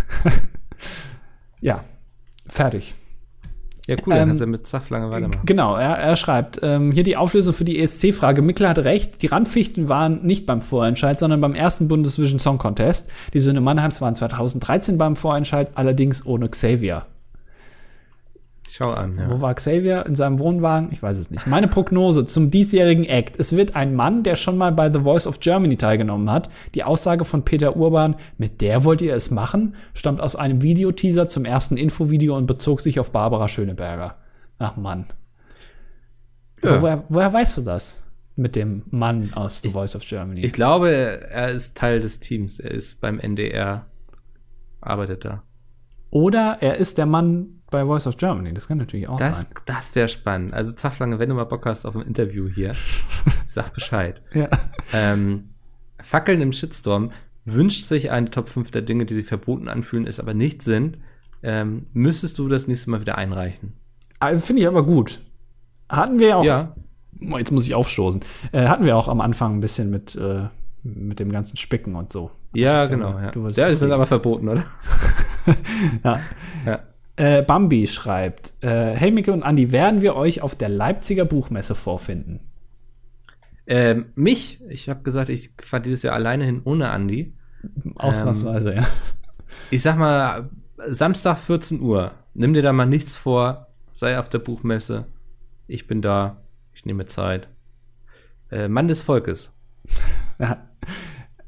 S2: ja, fertig.
S1: Ja, cool, dann ähm, kannst du mit Zach lange weitermachen.
S2: Genau, er, er schreibt, ähm, hier die Auflösung für die ESC-Frage. Mikkel hatte recht, die Randfichten waren nicht beim Vorentscheid, sondern beim ersten Bundesvision Song Contest. Die Söhne Mannheims waren 2013 beim Vorentscheid, allerdings ohne Xavier.
S1: Schau an, ja.
S2: Wo war Xavier? In seinem Wohnwagen? Ich weiß es nicht. Meine Prognose zum diesjährigen Act. Es wird ein Mann, der schon mal bei The Voice of Germany teilgenommen hat. Die Aussage von Peter Urban, mit der wollt ihr es machen, stammt aus einem Videoteaser zum ersten Infovideo und bezog sich auf Barbara Schöneberger. Ach Mann. Ja. Woher, woher weißt du das? Mit dem Mann aus The ich, Voice of Germany.
S1: Ich glaube, er ist Teil des Teams. Er ist beim NDR, arbeitet da.
S2: Oder er ist der Mann bei Voice of Germany. Das kann natürlich auch
S1: das,
S2: sein.
S1: Das wäre spannend. Also Zaflange, wenn du mal Bock hast auf ein Interview hier, sag Bescheid.
S2: ja.
S1: Ähm, Fackeln im Shitstorm wünscht sich eine Top 5 der Dinge, die sich verboten anfühlen, es aber nicht sind. Ähm, müsstest du das nächste Mal wieder einreichen?
S2: Also, Finde ich aber gut. Hatten wir auch.
S1: Ja.
S2: Jetzt muss ich aufstoßen. Äh, hatten wir auch am Anfang ein bisschen mit, äh, mit dem ganzen Spicken und so.
S1: Ja, genau. ja,
S2: du ja
S1: die sind aber verboten, oder?
S2: ja. ja. Äh, Bambi schreibt: äh, Hey Micke und Andi, werden wir euch auf der Leipziger Buchmesse vorfinden?
S1: Ähm, mich? Ich habe gesagt, ich fahre dieses Jahr alleine hin ohne Andi.
S2: Ausnahmsweise, ähm, ja.
S1: Ich sag mal, Samstag 14 Uhr. Nimm dir da mal nichts vor. Sei auf der Buchmesse. Ich bin da. Ich nehme Zeit. Äh, Mann des Volkes.
S2: Ja.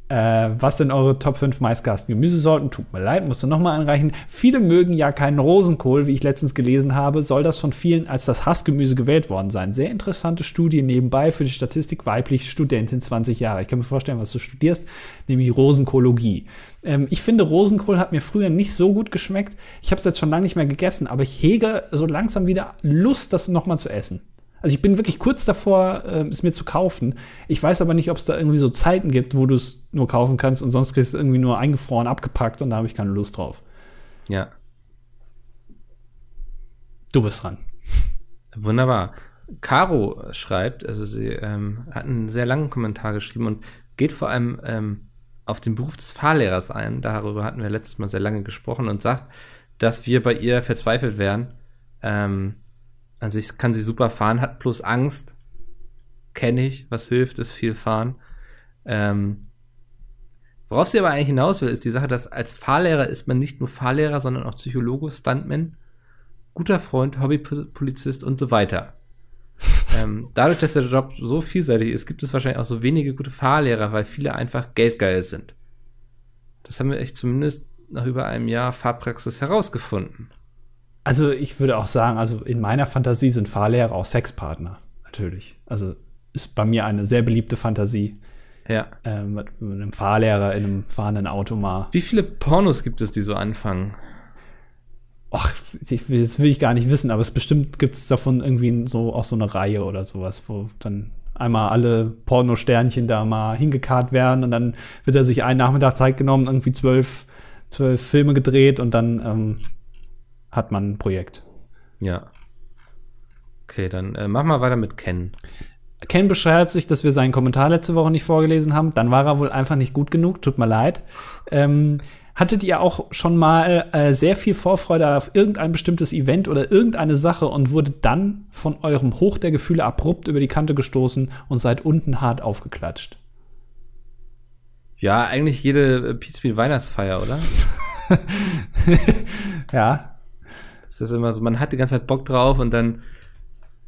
S2: Äh, was sind eure Top 5 meistgasten Gemüsesorten? Tut mir leid, musst du nochmal anreichen. Viele mögen ja keinen Rosenkohl, wie ich letztens gelesen habe. Soll das von vielen als das Hassgemüse gewählt worden sein? Sehr interessante Studie nebenbei für die Statistik weiblich Studentin 20 Jahre. Ich kann mir vorstellen, was du studierst, nämlich Rosenkologie. Ähm, ich finde, Rosenkohl hat mir früher nicht so gut geschmeckt. Ich habe es jetzt schon lange nicht mehr gegessen, aber ich hege so langsam wieder Lust, das nochmal zu essen. Also ich bin wirklich kurz davor, äh, es mir zu kaufen. Ich weiß aber nicht, ob es da irgendwie so Zeiten gibt, wo du es nur kaufen kannst und sonst kriegst du es irgendwie nur eingefroren, abgepackt und da habe ich keine Lust drauf.
S1: Ja.
S2: Du bist dran.
S1: Wunderbar. Caro schreibt, also sie ähm, hat einen sehr langen Kommentar geschrieben und geht vor allem ähm, auf den Beruf des Fahrlehrers ein. Darüber hatten wir letztes Mal sehr lange gesprochen und sagt, dass wir bei ihr verzweifelt wären, ähm, an sich kann sie super fahren, hat bloß Angst. Kenne ich. Was hilft, ist viel fahren. Ähm, worauf sie aber eigentlich hinaus will, ist die Sache, dass als Fahrlehrer ist man nicht nur Fahrlehrer, sondern auch Psychologe, Stuntman, guter Freund, Hobbypolizist und so weiter. ähm, dadurch, dass der Job so vielseitig ist, gibt es wahrscheinlich auch so wenige gute Fahrlehrer, weil viele einfach geldgeil sind. Das haben wir echt zumindest nach über einem Jahr Fahrpraxis herausgefunden.
S2: Also ich würde auch sagen, also in meiner Fantasie sind Fahrlehrer auch Sexpartner, natürlich. Also ist bei mir eine sehr beliebte Fantasie.
S1: Ja.
S2: Äh, mit, mit, einem Fahrlehrer in einem fahrenden Auto mal.
S1: Wie viele Pornos gibt es, die so anfangen?
S2: Ach, das will ich gar nicht wissen, aber es bestimmt gibt es davon irgendwie so auch so eine Reihe oder sowas, wo dann einmal alle Pornosternchen da mal hingekarrt werden und dann wird er sich einen Nachmittag Zeit genommen, irgendwie zwölf, zwölf Filme gedreht und dann ähm, hat man ein Projekt.
S1: Ja. Okay, dann äh, mach mal weiter mit Ken.
S2: Ken beschwert sich, dass wir seinen Kommentar letzte Woche nicht vorgelesen haben. Dann war er wohl einfach nicht gut genug. Tut mir leid. Ähm, hattet ihr auch schon mal äh, sehr viel Vorfreude auf irgendein bestimmtes Event oder irgendeine Sache und wurde dann von eurem Hoch der Gefühle abrupt über die Kante gestoßen und seid unten hart aufgeklatscht?
S1: Ja, eigentlich jede Pizza Weihnachtsfeier, oder?
S2: ja.
S1: Das ist immer so, man hat die ganze Zeit Bock drauf und dann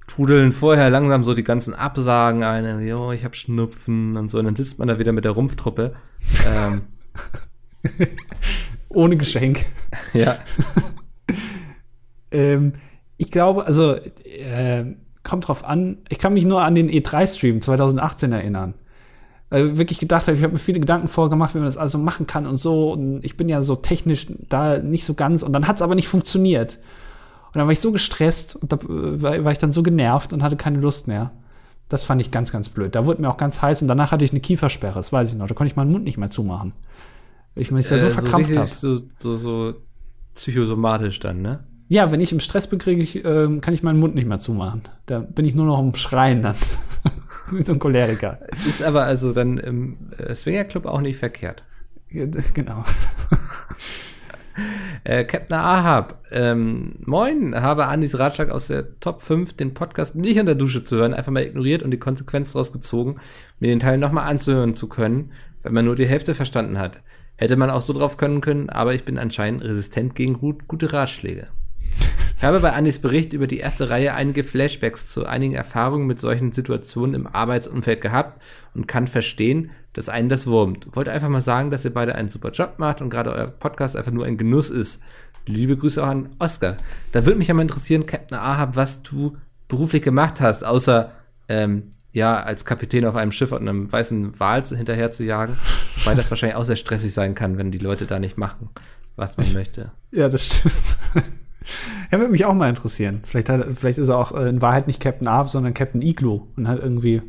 S1: trudeln vorher langsam so die ganzen Absagen ein, jo, ich hab Schnupfen und so, und dann sitzt man da wieder mit der Rumpftruppe. ähm,
S2: Ohne Geschenk.
S1: Ja.
S2: ähm, ich glaube, also äh, kommt drauf an. Ich kann mich nur an den E3-Stream 2018 erinnern. Weil ich wirklich gedacht habe, ich habe mir viele Gedanken vorgemacht, wie man das also machen kann und so. Und ich bin ja so technisch da nicht so ganz. Und dann hat es aber nicht funktioniert. Und dann war ich so gestresst und da äh, war ich dann so genervt und hatte keine Lust mehr. Das fand ich ganz, ganz blöd. Da wurde mir auch ganz heiß und danach hatte ich eine Kiefersperre, das weiß ich noch. Da konnte ich meinen Mund nicht mehr zumachen. Ich mich ja so äh, verkrampft habe.
S1: So, so, so psychosomatisch dann, ne?
S2: Ja, wenn ich im Stress bin, kriege ich, äh, kann ich meinen Mund nicht mehr zumachen. Da bin ich nur noch im Schreien dann. Wie so ein Choleriker.
S1: Ist aber also dann im äh, Swingerclub auch nicht verkehrt.
S2: Genau.
S1: Äh, Captain Ahab, ähm, moin, habe Andis Ratschlag aus der Top 5, den Podcast nicht in der Dusche zu hören, einfach mal ignoriert und die Konsequenz daraus gezogen, mir den Teil nochmal anzuhören zu können, wenn man nur die Hälfte verstanden hat. Hätte man auch so drauf können können, aber ich bin anscheinend resistent gegen gut, gute Ratschläge. Ich habe bei Andis Bericht über die erste Reihe einige Flashbacks zu einigen Erfahrungen mit solchen Situationen im Arbeitsumfeld gehabt und kann verstehen, dass einen das wurmt. Wollte einfach mal sagen, dass ihr beide einen super Job macht und gerade euer Podcast einfach nur ein Genuss ist. Liebe Grüße auch an Oscar. Da würde mich ja mal interessieren, Captain Ahab, was du beruflich gemacht hast, außer ähm, ja, als Kapitän auf einem Schiff und einem weißen Wal hinterher zu jagen, weil das wahrscheinlich auch sehr stressig sein kann, wenn die Leute da nicht machen, was man möchte.
S2: Ja, das stimmt. Ja, würde mich auch mal interessieren. Vielleicht, hat, vielleicht ist er auch äh, in Wahrheit nicht Captain Ahab, sondern Captain Igloo und hat irgendwie.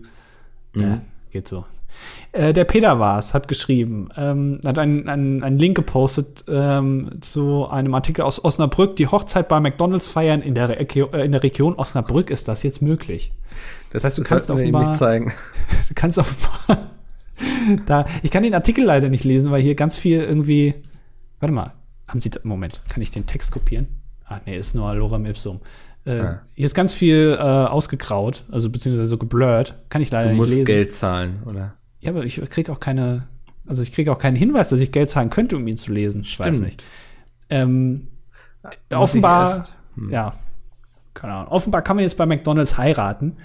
S2: Mhm. Ja, geht so. Äh, der Peter war's, hat geschrieben, ähm, hat einen, einen, einen Link gepostet ähm, zu einem Artikel aus Osnabrück. Die Hochzeit bei McDonalds feiern in der, Re äh, in der Region Osnabrück ist das jetzt möglich.
S1: Das, das heißt, du kannst offenbar, nicht zeigen.
S2: Du kannst offenbar da. Ich kann den Artikel leider nicht lesen, weil hier ganz viel irgendwie. Warte mal, haben Sie Moment? Kann ich den Text kopieren? Ah, nee, ist nur Lorem Ipsum. Äh, ja. Hier ist ganz viel äh, ausgekraut, also beziehungsweise so geblurrt. Kann ich leider
S1: du
S2: nicht lesen. Du
S1: musst Geld zahlen, oder?
S2: Ja, aber ich kriege auch keine, also ich kriege auch keinen Hinweis, dass ich Geld zahlen könnte, um ihn zu lesen. Ich weiß nicht. Ähm, offenbar, hm. ja, keine Ahnung. Offenbar kann man jetzt bei McDonalds heiraten.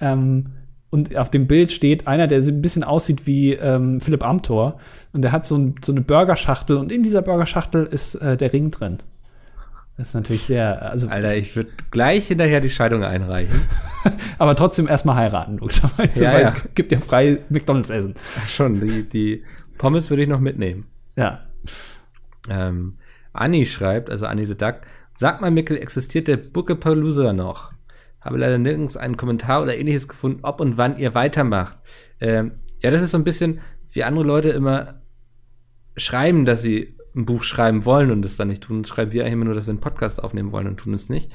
S2: Ähm, und auf dem Bild steht einer, der so ein bisschen aussieht wie ähm, Philipp Amthor. Und der hat so, ein, so eine Burgerschachtel und in dieser Burgerschachtel ist äh, der Ring drin. Das ist natürlich sehr. Also
S1: Alter, ich würde gleich hinterher die Scheidung einreichen.
S2: Aber trotzdem erstmal heiraten, logischerweise, ja, weil ja. es gibt ja frei McDonalds-Essen.
S1: Schon, die, die Pommes würde ich noch mitnehmen.
S2: Ja.
S1: Ähm, Anni schreibt, also Anni Duck, sag mal, Mickel, existiert der Buckepalooza noch? Habe leider nirgends einen Kommentar oder ähnliches gefunden, ob und wann ihr weitermacht. Ähm, ja, das ist so ein bisschen, wie andere Leute immer schreiben, dass sie ein Buch schreiben wollen und es dann nicht tun, schreiben wir immer nur, dass wir einen Podcast aufnehmen wollen und tun es nicht.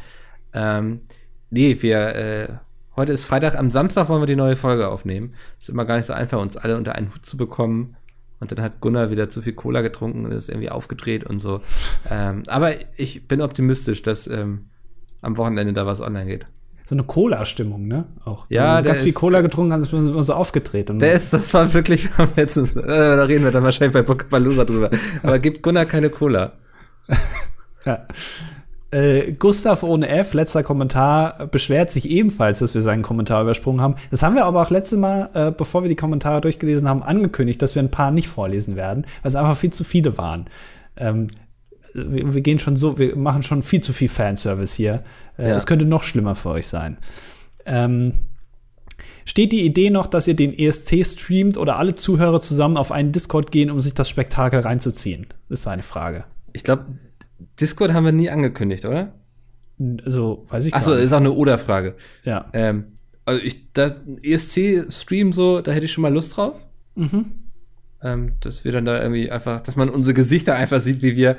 S1: Ähm, nee, wir, äh, heute ist Freitag, am Samstag wollen wir die neue Folge aufnehmen. Ist immer gar nicht so einfach, uns alle unter einen Hut zu bekommen. Und dann hat Gunnar wieder zu viel Cola getrunken und ist irgendwie aufgedreht und so. Ähm, aber ich bin optimistisch, dass ähm, am Wochenende da was online geht
S2: so eine Cola-Stimmung, ne?
S1: Auch. Ja,
S2: Wenn du ganz viel Cola getrunken hast, ist man immer so aufgedreht.
S1: der ist, das war wirklich am letzten, äh, da reden wir dann wahrscheinlich bei Pokébalooza drüber. Aber gibt Gunnar keine Cola.
S2: ja. Äh, Gustav ohne F, letzter Kommentar, beschwert sich ebenfalls, dass wir seinen Kommentar übersprungen haben. Das haben wir aber auch letztes Mal, äh, bevor wir die Kommentare durchgelesen haben, angekündigt, dass wir ein paar nicht vorlesen werden, weil es einfach viel zu viele waren. Ähm, wir, wir, gehen schon so, wir machen schon viel zu viel Fanservice hier. Äh, ja. Es könnte noch schlimmer für euch sein. Ähm, steht die Idee noch, dass ihr den ESC streamt oder alle Zuhörer zusammen auf einen Discord gehen, um sich das Spektakel reinzuziehen? Ist eine Frage.
S1: Ich glaube, Discord haben wir nie angekündigt, oder?
S2: Also, weiß ich
S1: Achso, nicht. Achso, ist auch eine Oder-Frage.
S2: Ja.
S1: Ähm, also ich, da, ESC-Stream so, da hätte ich schon mal Lust drauf.
S2: Mhm.
S1: Ähm, dass wir dann da irgendwie einfach, dass man unsere Gesichter einfach sieht, wie wir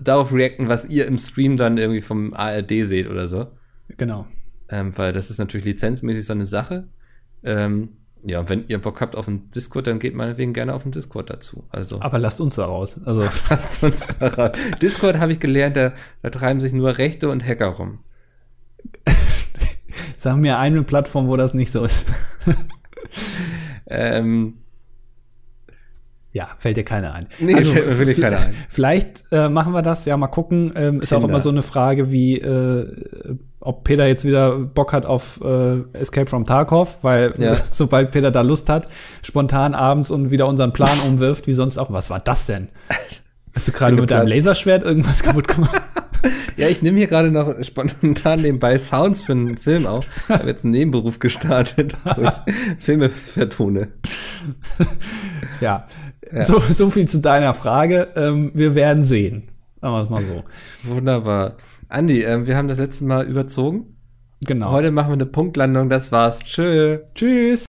S1: darauf reacten, was ihr im Stream dann irgendwie vom ARD seht oder so.
S2: Genau.
S1: Ähm, weil das ist natürlich lizenzmäßig so eine Sache. Ähm, ja, und wenn ihr Bock habt auf einen Discord, dann geht meinetwegen gerne auf den Discord dazu. Also.
S2: Aber lasst uns da raus. Also.
S1: lasst uns da raus. Discord habe ich gelernt, da, da treiben sich nur Rechte und Hacker rum.
S2: Sag mir eine Plattform, wo das nicht so ist.
S1: ähm,
S2: ja, fällt dir keiner ein.
S1: Nee, also, fällt mir wirklich keiner ein.
S2: Vielleicht äh, machen wir das, ja, mal gucken. Ähm, ist auch immer so eine Frage wie, äh, ob Peter jetzt wieder Bock hat auf äh, Escape from Tarkov, weil ja. sobald Peter da Lust hat, spontan abends und wieder unseren Plan umwirft, wie sonst auch. Was war das denn? Hast du gerade mit deinem Laserschwert irgendwas kaputt gemacht?
S1: ja, ich nehme hier gerade noch spontan nebenbei Sounds für einen Film auf. Ich habe jetzt einen Nebenberuf gestartet, wo ich Filme vertone.
S2: ja, ja. So, so viel zu deiner Frage. Ähm, wir werden sehen. Sagen wir es mal so.
S1: Wunderbar. Andi, äh, wir haben das letzte Mal überzogen.
S2: Genau.
S1: Heute machen wir eine Punktlandung. Das war's. Tschö.
S2: Tschüss.